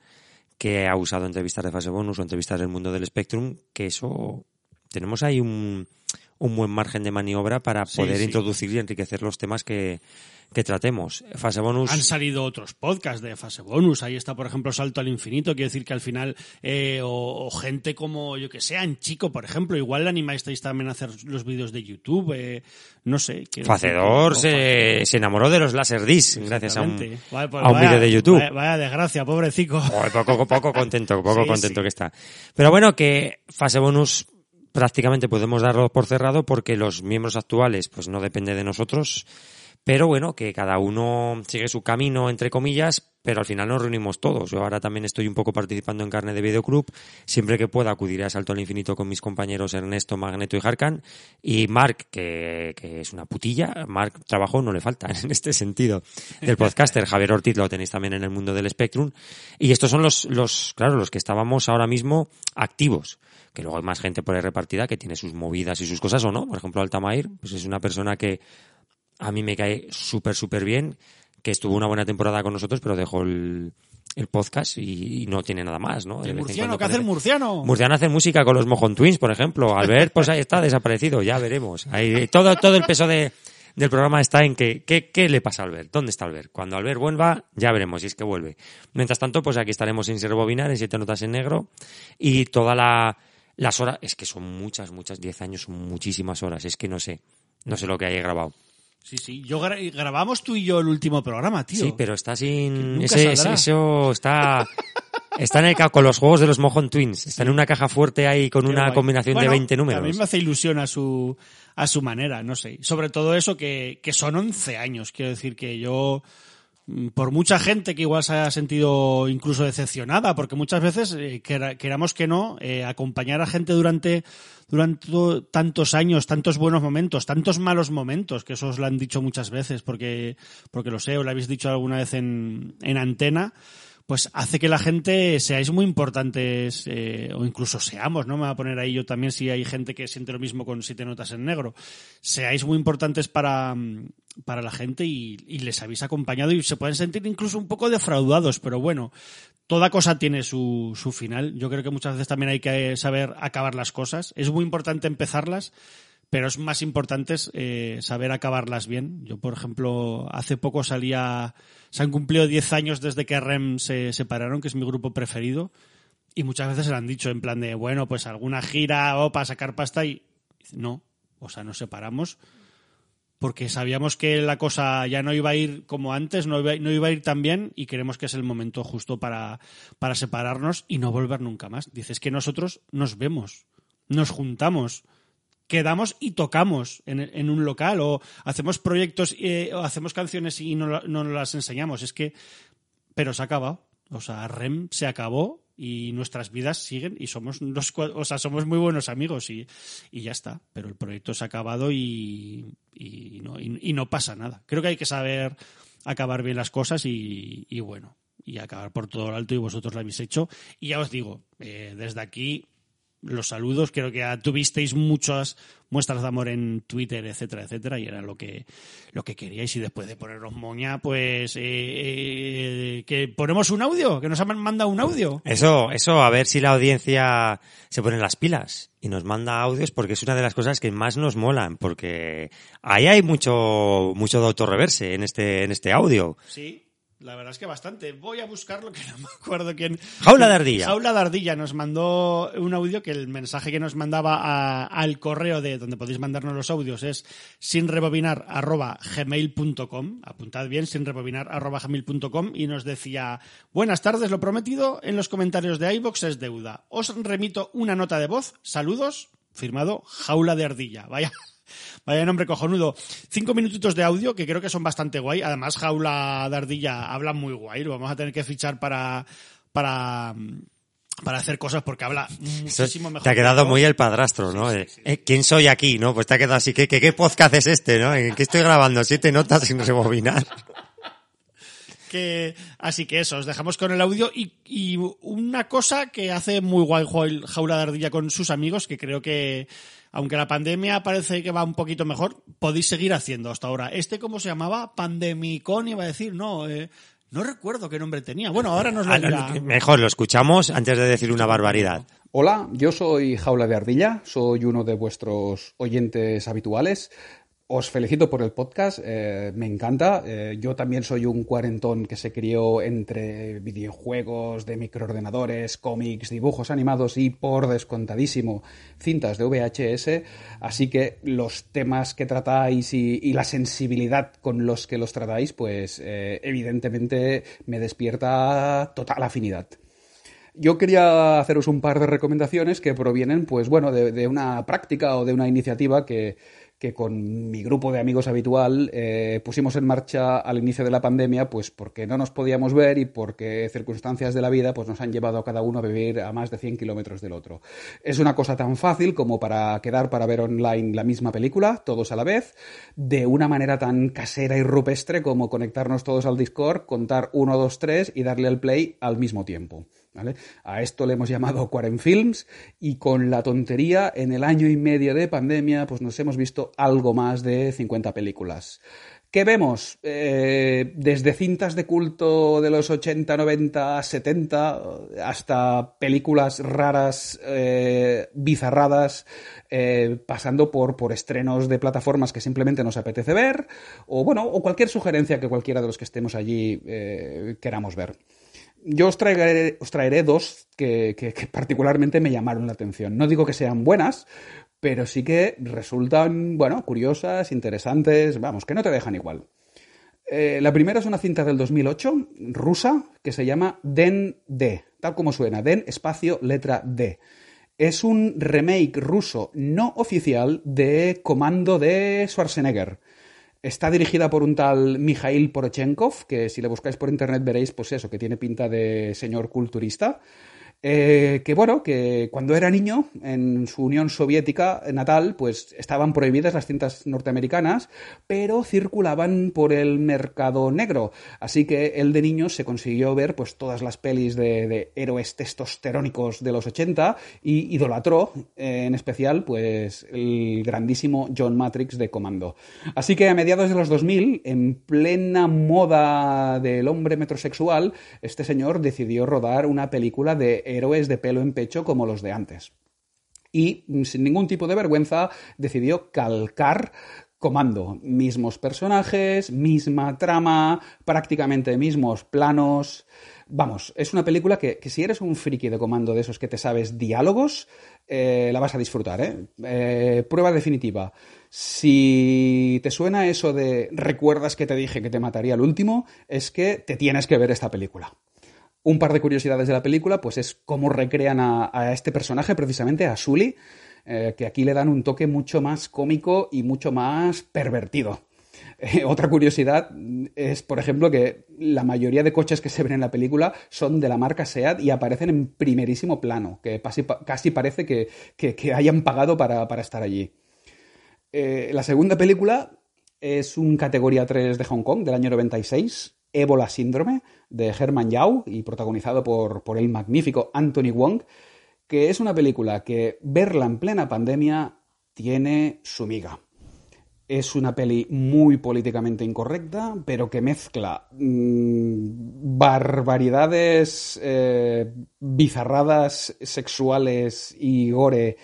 que ha usado entrevistas de fase bonus o entrevistas del mundo del Spectrum, que eso tenemos ahí un, un buen margen de maniobra para Sí, poder sí. introducir y enriquecer los temas que, que tratemos. Fase bonus. Han salido otros podcasts de fase bonus. Ahí está, por ejemplo, Salto al Infinito. Quiero decir que al final, eh, o, o gente como, yo que sé, Chico, por ejemplo, igual le animasteis también a hacer los vídeos de YouTube. eh, no sé. Facedor decir que- se, se enamoró de los Laserdisc gracias a un. Vale, pues a un vídeo de YouTube. Vaya, vaya desgracia, pobrecico. Joder, poco, poco contento, poco Sí, contento sí. que está. Pero bueno, que fase bonus prácticamente podemos darlo por cerrado porque los miembros actuales pues no depende de nosotros. Pero bueno, que cada uno sigue su camino, entre comillas, pero al final nos reunimos todos. Yo ahora también estoy un poco participando en carne de Videoclub. Siempre que pueda acudiré a Salto al Infinito con mis compañeros Ernesto, Magneto y Harkan. Y Mark, que, que es una putilla, Mark trabajo no le falta en este sentido. Del podcaster, Javier Ortiz lo tenéis también en el mundo del Spectrum. Y estos son los, los, claro, los que estábamos ahora mismo activos. Que luego hay más gente por ahí repartida que tiene sus movidas y sus cosas o no. Por ejemplo, Altamair, pues es una persona que a mí me cae súper, súper bien, que estuvo una buena temporada con nosotros, pero dejó el, el podcast y, y no tiene nada más, ¿no? De El en murciano, ¿qué hace el murciano? Murciano hace música con los Mojon Twins, por ejemplo. Albert, pues ahí está, desaparecido, ya veremos. Ahí, todo, todo el peso de, del programa está en que, ¿qué, ¿qué le pasa a Albert? ¿Dónde está Albert? Cuando Albert vuelva, ya veremos si es que vuelve. Mientras tanto, pues aquí estaremos sin ser bobinar, en siete notas en negro, y toda la, las horas, es que son muchas, muchas, diez años son muchísimas horas, es que no sé, no sé lo que hay grabado. Sí, sí. Yo gra- grabamos tú y yo el último programa, tío. Sí, pero está sin. Ese, eso está. Está en el ca- con los juegos de los Mojon Twins. Está en una caja fuerte ahí con Qué una guay. combinación Bueno, de 20 A mí números. me hace ilusión a su, a su manera, no sé. Sobre todo eso que, que son 11 años. Quiero decir que yo, por mucha gente que igual se haya sentido incluso decepcionada, porque muchas veces, eh, quera- queramos que no, eh, acompañar a gente durante, durante tantos años, tantos buenos momentos, tantos malos momentos, que eso os lo han dicho muchas veces, porque, porque lo sé, o lo habéis dicho alguna vez en, en antena, pues hace que la gente seáis muy importantes, eh, o incluso seamos, ¿no? Me voy a poner ahí yo también si hay gente que siente lo mismo con siete notas en negro. Seáis muy importantes para, mm, para la gente y, y les habéis acompañado y se pueden sentir incluso un poco defraudados, pero bueno, toda cosa tiene su, su final. Yo creo que muchas veces también hay que saber acabar las cosas. Es muy importante empezarlas, pero es más importante eh, saber acabarlas bien. Yo, por ejemplo, hace poco salía, se han cumplido 10 años desde que REM se separaron, que es mi grupo preferido, y muchas veces se lo han dicho en plan de, bueno, pues alguna gira o para sacar pasta y no, o sea, nos separamos porque sabíamos que la cosa ya no iba a ir como antes, no iba, no iba a ir tan bien y creemos que es el momento justo para, para separarnos y no volver nunca más. Dices que nosotros nos vemos, nos juntamos, quedamos y tocamos en, un local o hacemos proyectos eh, o hacemos canciones y no, no las enseñamos. Es que, pero se ha acabado. O sea, REM se acabó y nuestras vidas siguen y somos los, o sea, somos muy buenos amigos y, y ya está. Pero el proyecto se ha acabado y, y no, y, no pasa nada. Creo que hay que saber acabar bien las cosas y, y bueno, y acabar por todo lo alto y vosotros lo habéis hecho. Y ya os digo, eh, desde aquí los saludos, creo que tuvisteis muchas muestras de amor en Twitter, etcétera, etcétera, y era lo que lo que queríais y después de poneros moña, pues eh, eh, que ponemos un audio, que nos han mandado un audio. Eso, eso, a ver si la audiencia se pone las pilas y nos manda audios porque es una de las cosas que más nos molan, porque ahí hay mucho, mucho de autorreverse en este, en este audio. Sí, la verdad es que bastante. Voy a buscarlo que no me acuerdo quién. Jaula de ardilla. Jaula de ardilla nos mandó un audio que el mensaje que nos mandaba a- al correo de donde podéis mandarnos los audios es sinrebobinar@gmail.com. Apuntad bien sinrebobinar@gmail.com y nos decía, "Buenas tardes, lo prometido en los comentarios de iBox es deuda. Os remito una nota de voz. Saludos." Firmado Jaula de ardilla. Vaya Vaya nombre cojonudo. Cinco minutitos de audio que creo que son bastante guay. Además, Jaula de Ardilla habla muy guay. Lo vamos a tener que fichar para, para, para hacer cosas porque habla muchísimo mejor. te ha que quedado muy el padrastro, ¿no? Eh, eh, ¿Quién soy aquí, no? Pues te ha quedado así. ¿Qué, qué, qué podcast es este, no? ¿En qué estoy grabando? Siete notas sin rebobinar. Que, así que eso, os dejamos con el audio y, y una cosa que hace muy guay Jaula de Ardilla con sus amigos, que creo que, aunque la pandemia parece que va un poquito mejor, podéis seguir haciendo hasta ahora. Este, ¿cómo se llamaba? Pandemicón, iba a decir, no, eh, No recuerdo qué nombre tenía. Bueno, ahora nos lo dirá. Mejor lo escuchamos antes de decir una barbaridad. Hola, yo soy Jaula de Ardilla, soy uno de vuestros oyentes habituales. Os felicito por el podcast, eh, me encanta. Eh, yo también soy un cuarentón que se crió entre videojuegos de microordenadores, cómics, dibujos animados y, por descontadísimo, cintas de VHS. Así que los temas que tratáis y, la sensibilidad con los que los tratáis, pues eh, evidentemente me despierta total afinidad. Yo quería haceros un par de recomendaciones que provienen, pues bueno, de una práctica o de una iniciativa que que con mi grupo de amigos habitual eh, pusimos en marcha al inicio de la pandemia, pues porque no nos podíamos ver y porque circunstancias de la vida pues nos han llevado a cada uno a vivir a más de 100 kilómetros del otro. Es una cosa tan fácil como para quedar para ver online la misma película, todos a la vez, de una manera tan casera y rupestre como conectarnos todos al Discord, contar 1, 2, 3 y darle al play al mismo tiempo. A esto le hemos llamado Quarent Films y con la tontería, en el año y medio de pandemia, pues nos hemos visto algo más de 50 películas. ¿Qué vemos? Eh, desde cintas de culto de los 80, 90, 70, hasta películas raras, eh, bizarradas, eh, pasando por, por estrenos de plataformas que simplemente nos apetece ver, o bueno, o cualquier sugerencia que cualquiera de los que estemos allí queramos ver yo os traeré, os traeré dos que, particularmente me llamaron la atención. No digo que sean buenas, pero sí que resultan, bueno, curiosas, interesantes, vamos, que no te dejan igual. Eh, la primera es una cinta del 2008, rusa, que se llama Den D, tal como suena, Den espacio letra D. Es un remake ruso no oficial de Comando de Schwarzenegger. Está dirigida por un tal Mikhail Porochenkov, que si le buscáis por internet veréis, pues eso, que tiene pinta de señor culturista. Eh, que bueno, que cuando era niño, en su Unión Soviética natal, pues estaban prohibidas las cintas norteamericanas, pero circulaban por el mercado negro. Así que él de niño se consiguió ver pues todas las pelis de, héroes testosterónicos de los 80 y idolatró, eh, en especial, pues el grandísimo John Matrix de Comando. Así que a mediados de los 2000, en plena moda del hombre metrosexual, este señor decidió rodar una película de héroes de pelo en pecho como los de antes. Y mm, sin ningún tipo de vergüenza decidió calcar Comando, mismos personajes, misma trama, prácticamente mismos planos. Vamos, es una película que, si eres un friki de comando de esos que te sabes diálogos, eh, la vas a disfrutar. ¿eh? ¿eh? Prueba definitiva. Si te suena eso de recuerdas que te dije que te mataría el último, es que te tienes que ver esta película. Un par de curiosidades de la película, pues es cómo recrean a, este personaje, precisamente a Sully, eh, que aquí le dan un toque mucho más cómico y mucho más pervertido. Eh, otra curiosidad es, por ejemplo, que la mayoría de coches que se ven en la película son de la marca SEAT y aparecen en primerísimo plano, que casi, parece que, hayan pagado para, estar allí. Eh, la segunda película es un categoría 3 de Hong Kong del año 96, Ébola Síndrome, de Herman Yao y protagonizado por, por el magnífico Anthony Wong, que es una película que verla en plena pandemia tiene su miga. Es una peli muy políticamente incorrecta, pero que mezcla mm, barbaridades eh, bizarradas sexuales y gore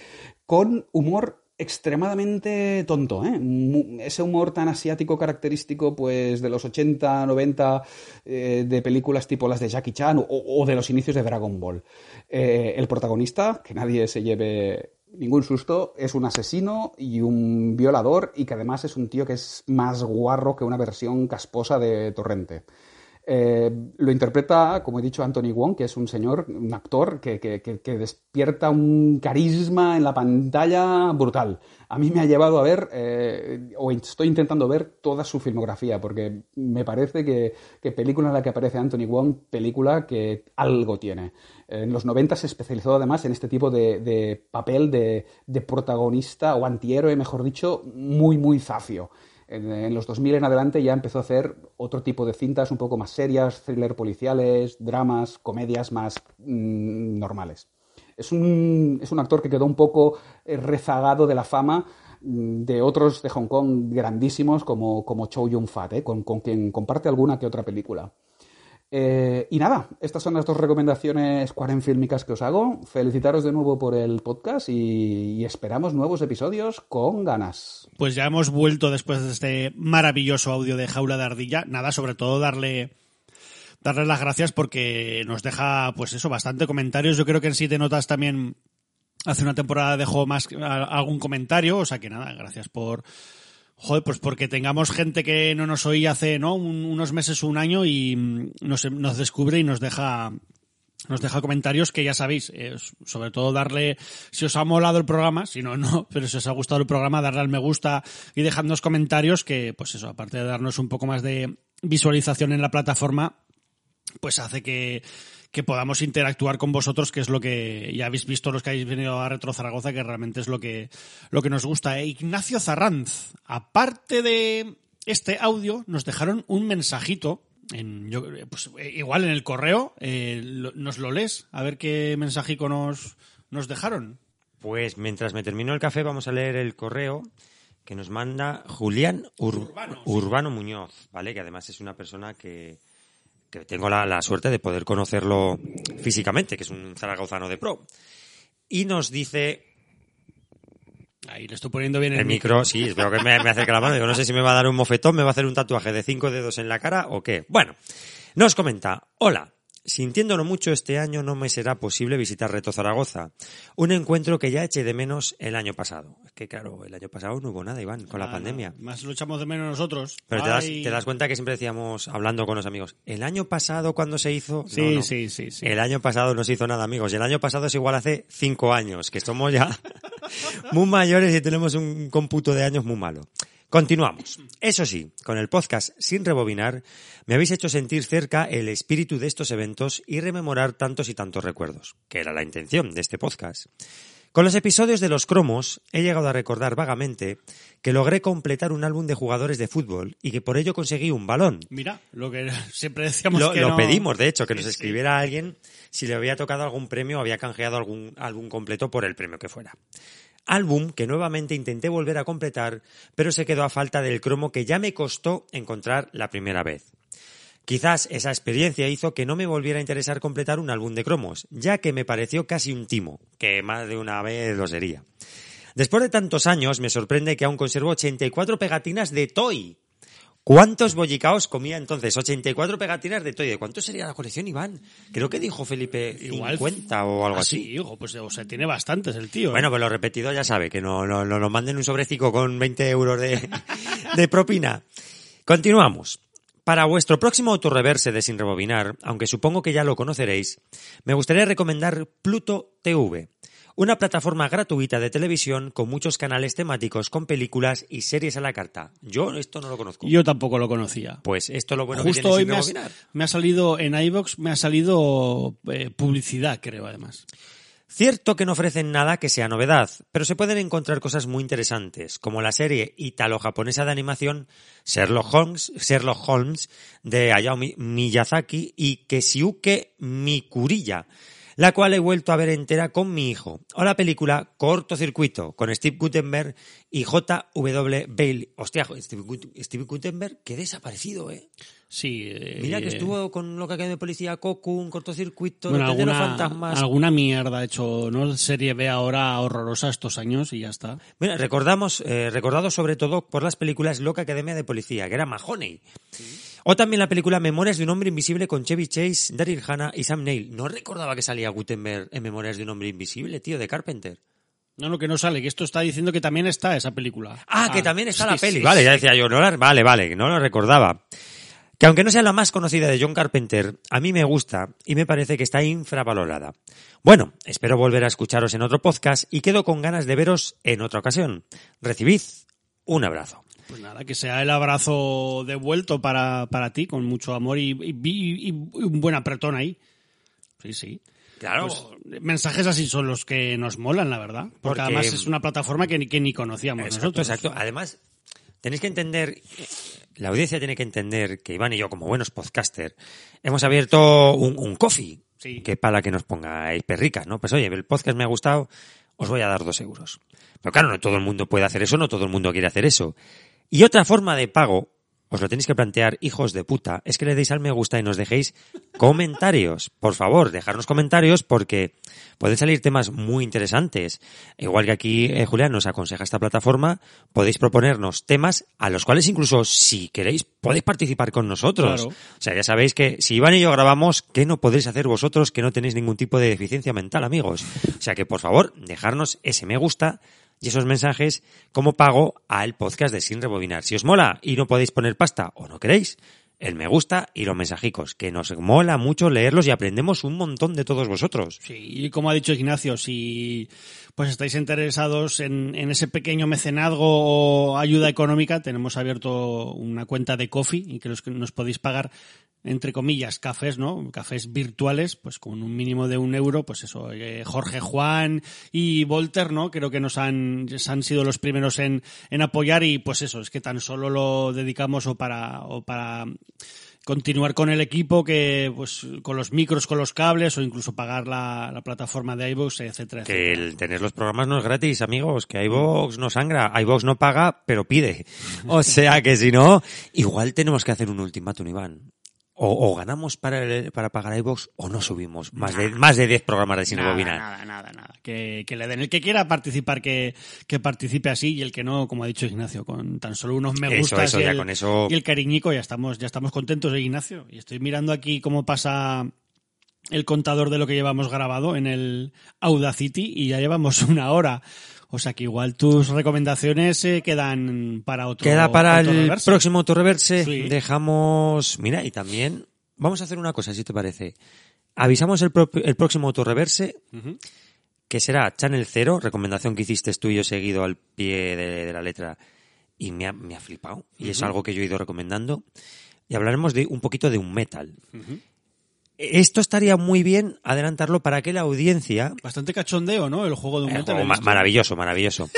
con humor extremadamente tonto, ¿eh? Ese humor tan asiático característico, pues, de los 80, 90, eh, de películas tipo las de Jackie Chan o, de los inicios de Dragon Ball. Eh, el protagonista, que nadie se lleve ningún susto, es un asesino y un violador y que además es un tío que es más guarro que una versión casposa de Torrente. Eh, lo interpreta, como he dicho, Anthony Wong, que es un señor, un actor que, despierta un carisma en la pantalla brutal. A mí me ha llevado a ver, eh, o estoy intentando ver toda su filmografía, porque me parece que, película en la que aparece Anthony Wong, película que algo tiene. En los 90 se especializó además en este tipo de, papel de, de protagonista o antihéroe, mejor dicho, muy, muy zafio. En, los 2000 en adelante ya empezó a hacer otro tipo de cintas un poco más serias, thriller policiales, dramas, comedias más mm, normales. Es un, es un, actor que quedó un poco eh, rezagado de la fama mm, de otros de Hong Kong grandísimos como, como Chow Yun-fat, eh, con, quien comparte alguna que otra película. Eh, y nada, estas son las dos recomendaciones cuarenfilmicas que os hago. Felicitaros de nuevo por el podcast y, esperamos nuevos episodios con ganas. Pues ya hemos vuelto después de este maravilloso audio de Jaula de Ardilla. Nada, sobre todo darle darle las gracias porque nos deja, pues eso, bastante comentarios. Yo creo que en Siete Notas también hace una temporada dejó más algún comentario, o sea que nada, gracias por joder, pues porque tengamos gente que no nos oía hace, ¿no? Un- unos meses o un año y mm, nos, nos descubre y nos deja nos deja comentarios que ya sabéis, eh, sobre todo darle, si os ha molado el programa, si no, no, pero si os ha gustado el programa, darle al me gusta y dejadnos comentarios que, pues eso, aparte de darnos un poco más de visualización en la plataforma, pues hace que, que podamos interactuar con vosotros, que es lo que ya habéis visto los que habéis venido a Retro Zaragoza, que realmente es lo que, lo que nos gusta. ¿eh? Ignacio Zarranz, aparte de este audio, nos dejaron un mensajito. En, yo, pues, eh, igual en el correo, eh, lo- nos lo lees, a ver qué mensajico nos, nos dejaron. Pues mientras me termino el café vamos a leer el correo que nos manda Julián Ur- Urbano, sí. Urbano Muñoz, ¿vale? Que además es una persona que, que tengo la, la suerte de poder conocerlo físicamente, que es un zaragozano de pro. Y nos dice Ahí le estoy poniendo bien el, el micro, sí, espero que me, me acerque la mano. Digo, no sé si me va a dar un mofetón, me va a hacer un tatuaje de cinco dedos en la cara o qué. Bueno, nos comenta, hola. Sintiéndolo mucho este año no me será posible visitar Reto Zaragoza, un encuentro que ya eché de menos el año pasado. Es que claro, el año pasado no hubo nada, Iván, con la pandemia. no, más lo echamos de menos nosotros. Pero te das, te das cuenta que siempre decíamos, hablando con los amigos, el año pasado cuando se hizo... No, Sí, no. sí, sí, sí. El año pasado no se hizo nada, amigos. Y el año pasado es igual hace cinco años, que somos ya muy mayores y tenemos un cómputo de años muy malo. Continuamos. Eso sí, con el podcast Sin Rebobinar, me habéis hecho sentir cerca el espíritu de estos eventos y rememorar tantos y tantos recuerdos, que era la intención de este podcast. Con los episodios de los cromos, he llegado a recordar vagamente que logré completar un álbum de jugadores de fútbol y que por ello conseguí un balón, Mira, lo que siempre decíamos lo, que lo no- pedimos, de hecho, que nos escribiera alguien si le había tocado algún premio o había canjeado algún álbum completo por el premio que fuera. Álbum que nuevamente intenté volver a completar, pero se quedó a falta del cromo que ya me costó encontrar la primera vez. Quizás esa experiencia hizo que no me volviera a interesar completar un álbum de cromos, ya que me pareció casi un timo, que más de una vez lo sería. Después de tantos años, me sorprende que aún conservo 84 pegatinas de Toy. ¿Cuántos bollicaos comía entonces? 84 pegatinas de Toy. ¿De cuánto sería la colección, Iván? Creo que dijo Felipe Igual 50 o algo Ah, así. Sí, hijo, pues o sea, tiene bastantes el tío. ¿eh? Bueno, pues lo repetido ya sabe, que no, no, no nos manden un sobrecico con 20 euros de, de propina. Continuamos. Para vuestro próximo autorreverse de Sin Rebobinar, aunque supongo que ya lo conoceréis, me gustaría recomendar Pluto TV, una plataforma gratuita de televisión con muchos canales temáticos con películas y series a la carta. Yo esto no lo conozco. Yo tampoco lo conocía. Pues esto es lo bueno que Justo tiene hoy me ha, Rebobinar. me ha salido en iVox, me ha salido eh, publicidad, creo, además. Cierto que no ofrecen nada que sea novedad, pero se pueden encontrar cosas muy interesantes, como la serie italo-japonesa de animación Sherlock Holmes, Sherlock Holmes de Hayao Mi- Miyazaki y Keshiuke Mikuriya, la cual he vuelto a ver entera con mi hijo, o la película Cortocircuito con Steve Gutenberg y J.W. Bailey. Hostia, Steve, Gut- Steve Gutenberg, qué desaparecido, eh. Sí. eh, Mira que estuvo con lo que academia de policía Coco, un cortocircuito, bueno, los alguna, fantasmas. alguna mierda ha hecho, ¿no? Serie B ahora horrorosa estos años y ya está. Mira, recordamos, eh, recordado sobre todo por las películas Loca Academia de Policía, que era Mahoney. O también la película Memorias de un hombre invisible con Chevy Chase, Daryl Hannah y Sam Neill. No recordaba que salía Gutenberg en Memorias de un hombre invisible, tío, de Carpenter. No, no, que no sale, que esto está diciendo que también está esa película. Ah, que también está sí, la peli. sí, vale, ya decía yo, no la- vale, vale, no lo recordaba. Que aunque no sea la más conocida de John Carpenter, a mí me gusta y me parece que está infravalorada. Bueno, espero volver a escucharos en otro podcast y quedo con ganas de veros en otra ocasión. Recibid un abrazo. Pues nada, que sea el abrazo devuelto para, para ti, con mucho amor y, y- y- y un buen apretón ahí. Sí, sí. Claro. Pues, mensajes así son los que nos molan, la verdad. Porque, Porque- además es una plataforma que ni, que ni conocíamos Exacto, nosotros. exacto. Además, tenéis que entender, la audiencia tiene que entender que Iván y yo, como buenos podcasters, hemos abierto un, un coffee. Sí. Que para que nos pongáis perricas, ¿no? Pues oye, el podcast me ha gustado, os voy a dar dos euros. Pero claro, no todo el mundo puede hacer eso, no todo el mundo quiere hacer eso. Y otra forma de pago os lo tenéis que plantear, hijos de puta, es que le deis al me gusta y nos dejéis comentarios. Por favor, dejarnos comentarios porque pueden salir temas muy interesantes. Igual que aquí eh, Julián nos aconseja esta plataforma, podéis proponernos temas a los cuales incluso si queréis podéis participar con nosotros. Claro. O sea, ya sabéis que si Iván y yo grabamos, ¿qué no podéis hacer vosotros que no tenéis ningún tipo de deficiencia mental, amigos? O sea que por favor, dejarnos ese me gusta y esos mensajes como pago al podcast de Sin Rebobinar. Si os mola y no podéis poner pasta o no queréis, el me gusta y los mensajicos, que nos mola mucho leerlos y aprendemos un montón de todos vosotros. Sí, y como ha dicho Ignacio, si pues estáis interesados en, ese pequeño mecenazgo o ayuda económica, tenemos abierto una cuenta de Coffee y que los que nos podéis pagar entre comillas, cafés, ¿no? Cafés virtuales, pues con un mínimo de un euro, pues eso, eh, Jorge Juan y Volter, ¿no? Creo que nos han, han sido los primeros en, en apoyar y pues eso, es que tan solo lo dedicamos o para, o para continuar con el equipo que pues con los micros, con los cables o incluso pagar la, la plataforma de iVoox, etcétera, etcétera. Que el tener los programas no es gratis, amigos, que iVoox no sangra, iVoox no paga, pero pide. O sea que si no, igual tenemos que hacer un ultimátum, Iván. O, o ganamos para, el- para pagar iVoox o no subimos más de, más de 10 programas de Sin Nada, nada, nada, nada. Que, que le den. El que quiera participar, que, que participe así, y el que no, como ha dicho Ignacio, con tan solo unos me Eso, gustas eso, y, ya el, con eso- y el cariñico, ya estamos, ya estamos contentos, ¿eh, Ignacio? Y estoy mirando aquí cómo pasa el contador de lo que llevamos grabado en el Audacity y ya llevamos una hora. O sea que igual tus recomendaciones se quedan para otro. Queda para el autorreverse. próximo autorreverse. Sí. Dejamos. Mira, y también vamos a hacer una cosa, si te parece. Avisamos el, pro- el próximo autorreverse, Ujú. que será Channel Zero, recomendación que hiciste tú y yo seguido al pie de, de la letra, y me ha, me ha flipado. Y es algo que yo he ido recomendando. Y hablaremos de un poquito de un metal. Esto estaría muy bien adelantarlo para que la audiencia Bastante cachondeo, ¿no? El juego de un Eh, juego ma- visto. maravilloso, maravilloso.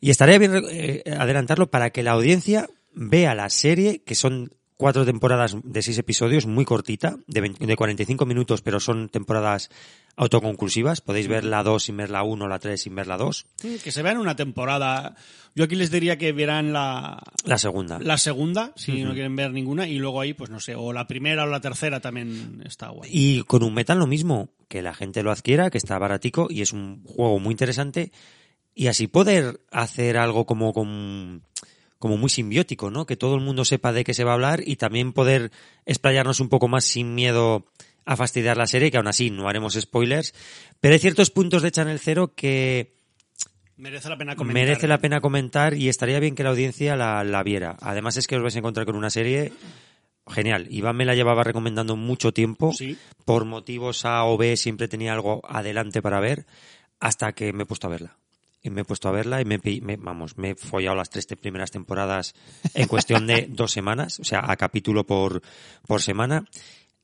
Y estaría bien eh, adelantarlo para que la audiencia vea la serie, que son cuatro temporadas de seis episodios, muy cortita, de, 20 de 45 minutos, pero son temporadas autoconclusivas. Podéis ver la 2 sin ver la 1, la 3 sin ver la 2. Mm, Que se vean una temporada. Yo aquí les diría que vieran la, La segunda. la segunda, si no quieren ver ninguna, y luego ahí, pues no sé, o la primera o la tercera también está guay. Y con un metal lo mismo, que la gente lo adquiera, que está baratico y es un juego muy interesante. Y así poder hacer algo como, como, como muy simbiótico, ¿no? Que todo el mundo sepa de qué se va a hablar y también poder explayarnos un poco más sin miedo a fastidiar la serie, que aún así no haremos spoilers. Pero hay ciertos puntos de Channel Zero que Merece la pena comentar. merece la pena comentar y estaría bien que la audiencia la, la viera. Además es que os vais a encontrar con una serie genial. Iván me la llevaba recomendando mucho tiempo. Sí. Por motivos A o B siempre tenía algo adelante para ver hasta que me he puesto a verla. Y me he puesto a verla y me, vamos, me he follado las tres primeras temporadas en cuestión de dos semanas, o sea, a capítulo por, por semana.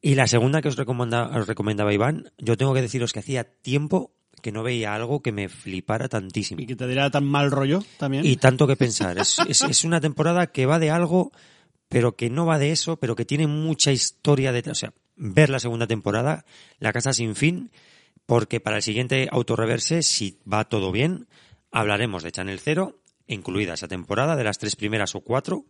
Y la segunda que os, recomenda- os recomendaba Iván, yo tengo que deciros que hacía tiempo que no veía algo que me flipara tantísimo Y que te dirá tan mal rollo también. y tanto que pensar. Es, es, es una temporada que va de algo, pero que no va de eso, pero que tiene mucha historia detrás. O sea, ver la segunda temporada, La Casa Sin Fin, porque para el siguiente autorreverse, si va todo bien, hablaremos de Channel Zero, incluida esa temporada, de las tres primeras o cuatro,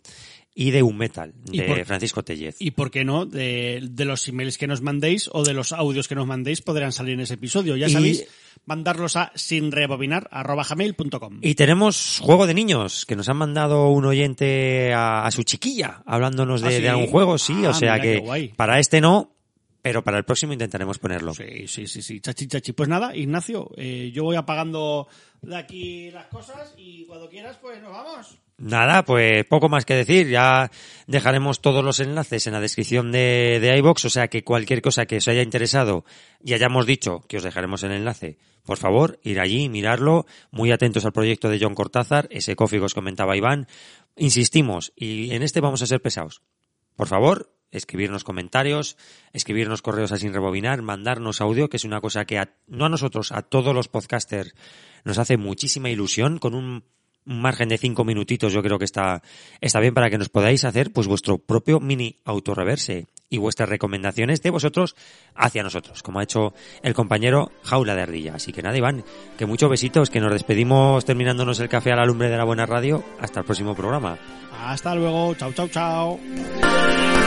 y de Un Metal, ¿Y de por- Francisco Tellez. Y por qué no, de, de los emails que nos mandéis o de los audios que nos mandéis podrán salir en ese episodio. Ya Y- sabéis, mandarlos a sinrebobinar.com. Y tenemos juego de niños, que nos han mandado un oyente a, a su chiquilla, hablándonos de, ¿Ah, sí? de algún juego, sí, Ah, o sea que para este no, pero para el próximo intentaremos ponerlo. Sí, sí, sí, sí, chachi, chachi. Pues nada, Ignacio, eh, yo voy apagando de aquí las cosas y cuando quieras, pues nos vamos. Nada, pues poco más que decir. Ya dejaremos todos los enlaces en la descripción de, de iVox, o sea que cualquier cosa que os haya interesado y hayamos dicho que os dejaremos el enlace, por favor, ir allí, mirarlo, muy atentos al proyecto de John Cortázar, ese coffee que os comentaba Iván. Insistimos, y en este vamos a ser pesados. Por favor, escribirnos comentarios, escribirnos correos a sin rebobinar, mandarnos audio, que es una cosa que a- no a nosotros, a todos los podcasters nos hace muchísima ilusión, con un margen de cinco minutitos yo creo que está, está bien para que nos podáis hacer pues vuestro propio mini autorreverse. y vuestras recomendaciones de vosotros hacia nosotros, como ha hecho el compañero Jaula de Ardilla. Así que nada, Iván, que muchos besitos, que nos despedimos terminándonos el café a la lumbre de la buena radio. Hasta el próximo programa. Hasta luego, chao, chao, chao.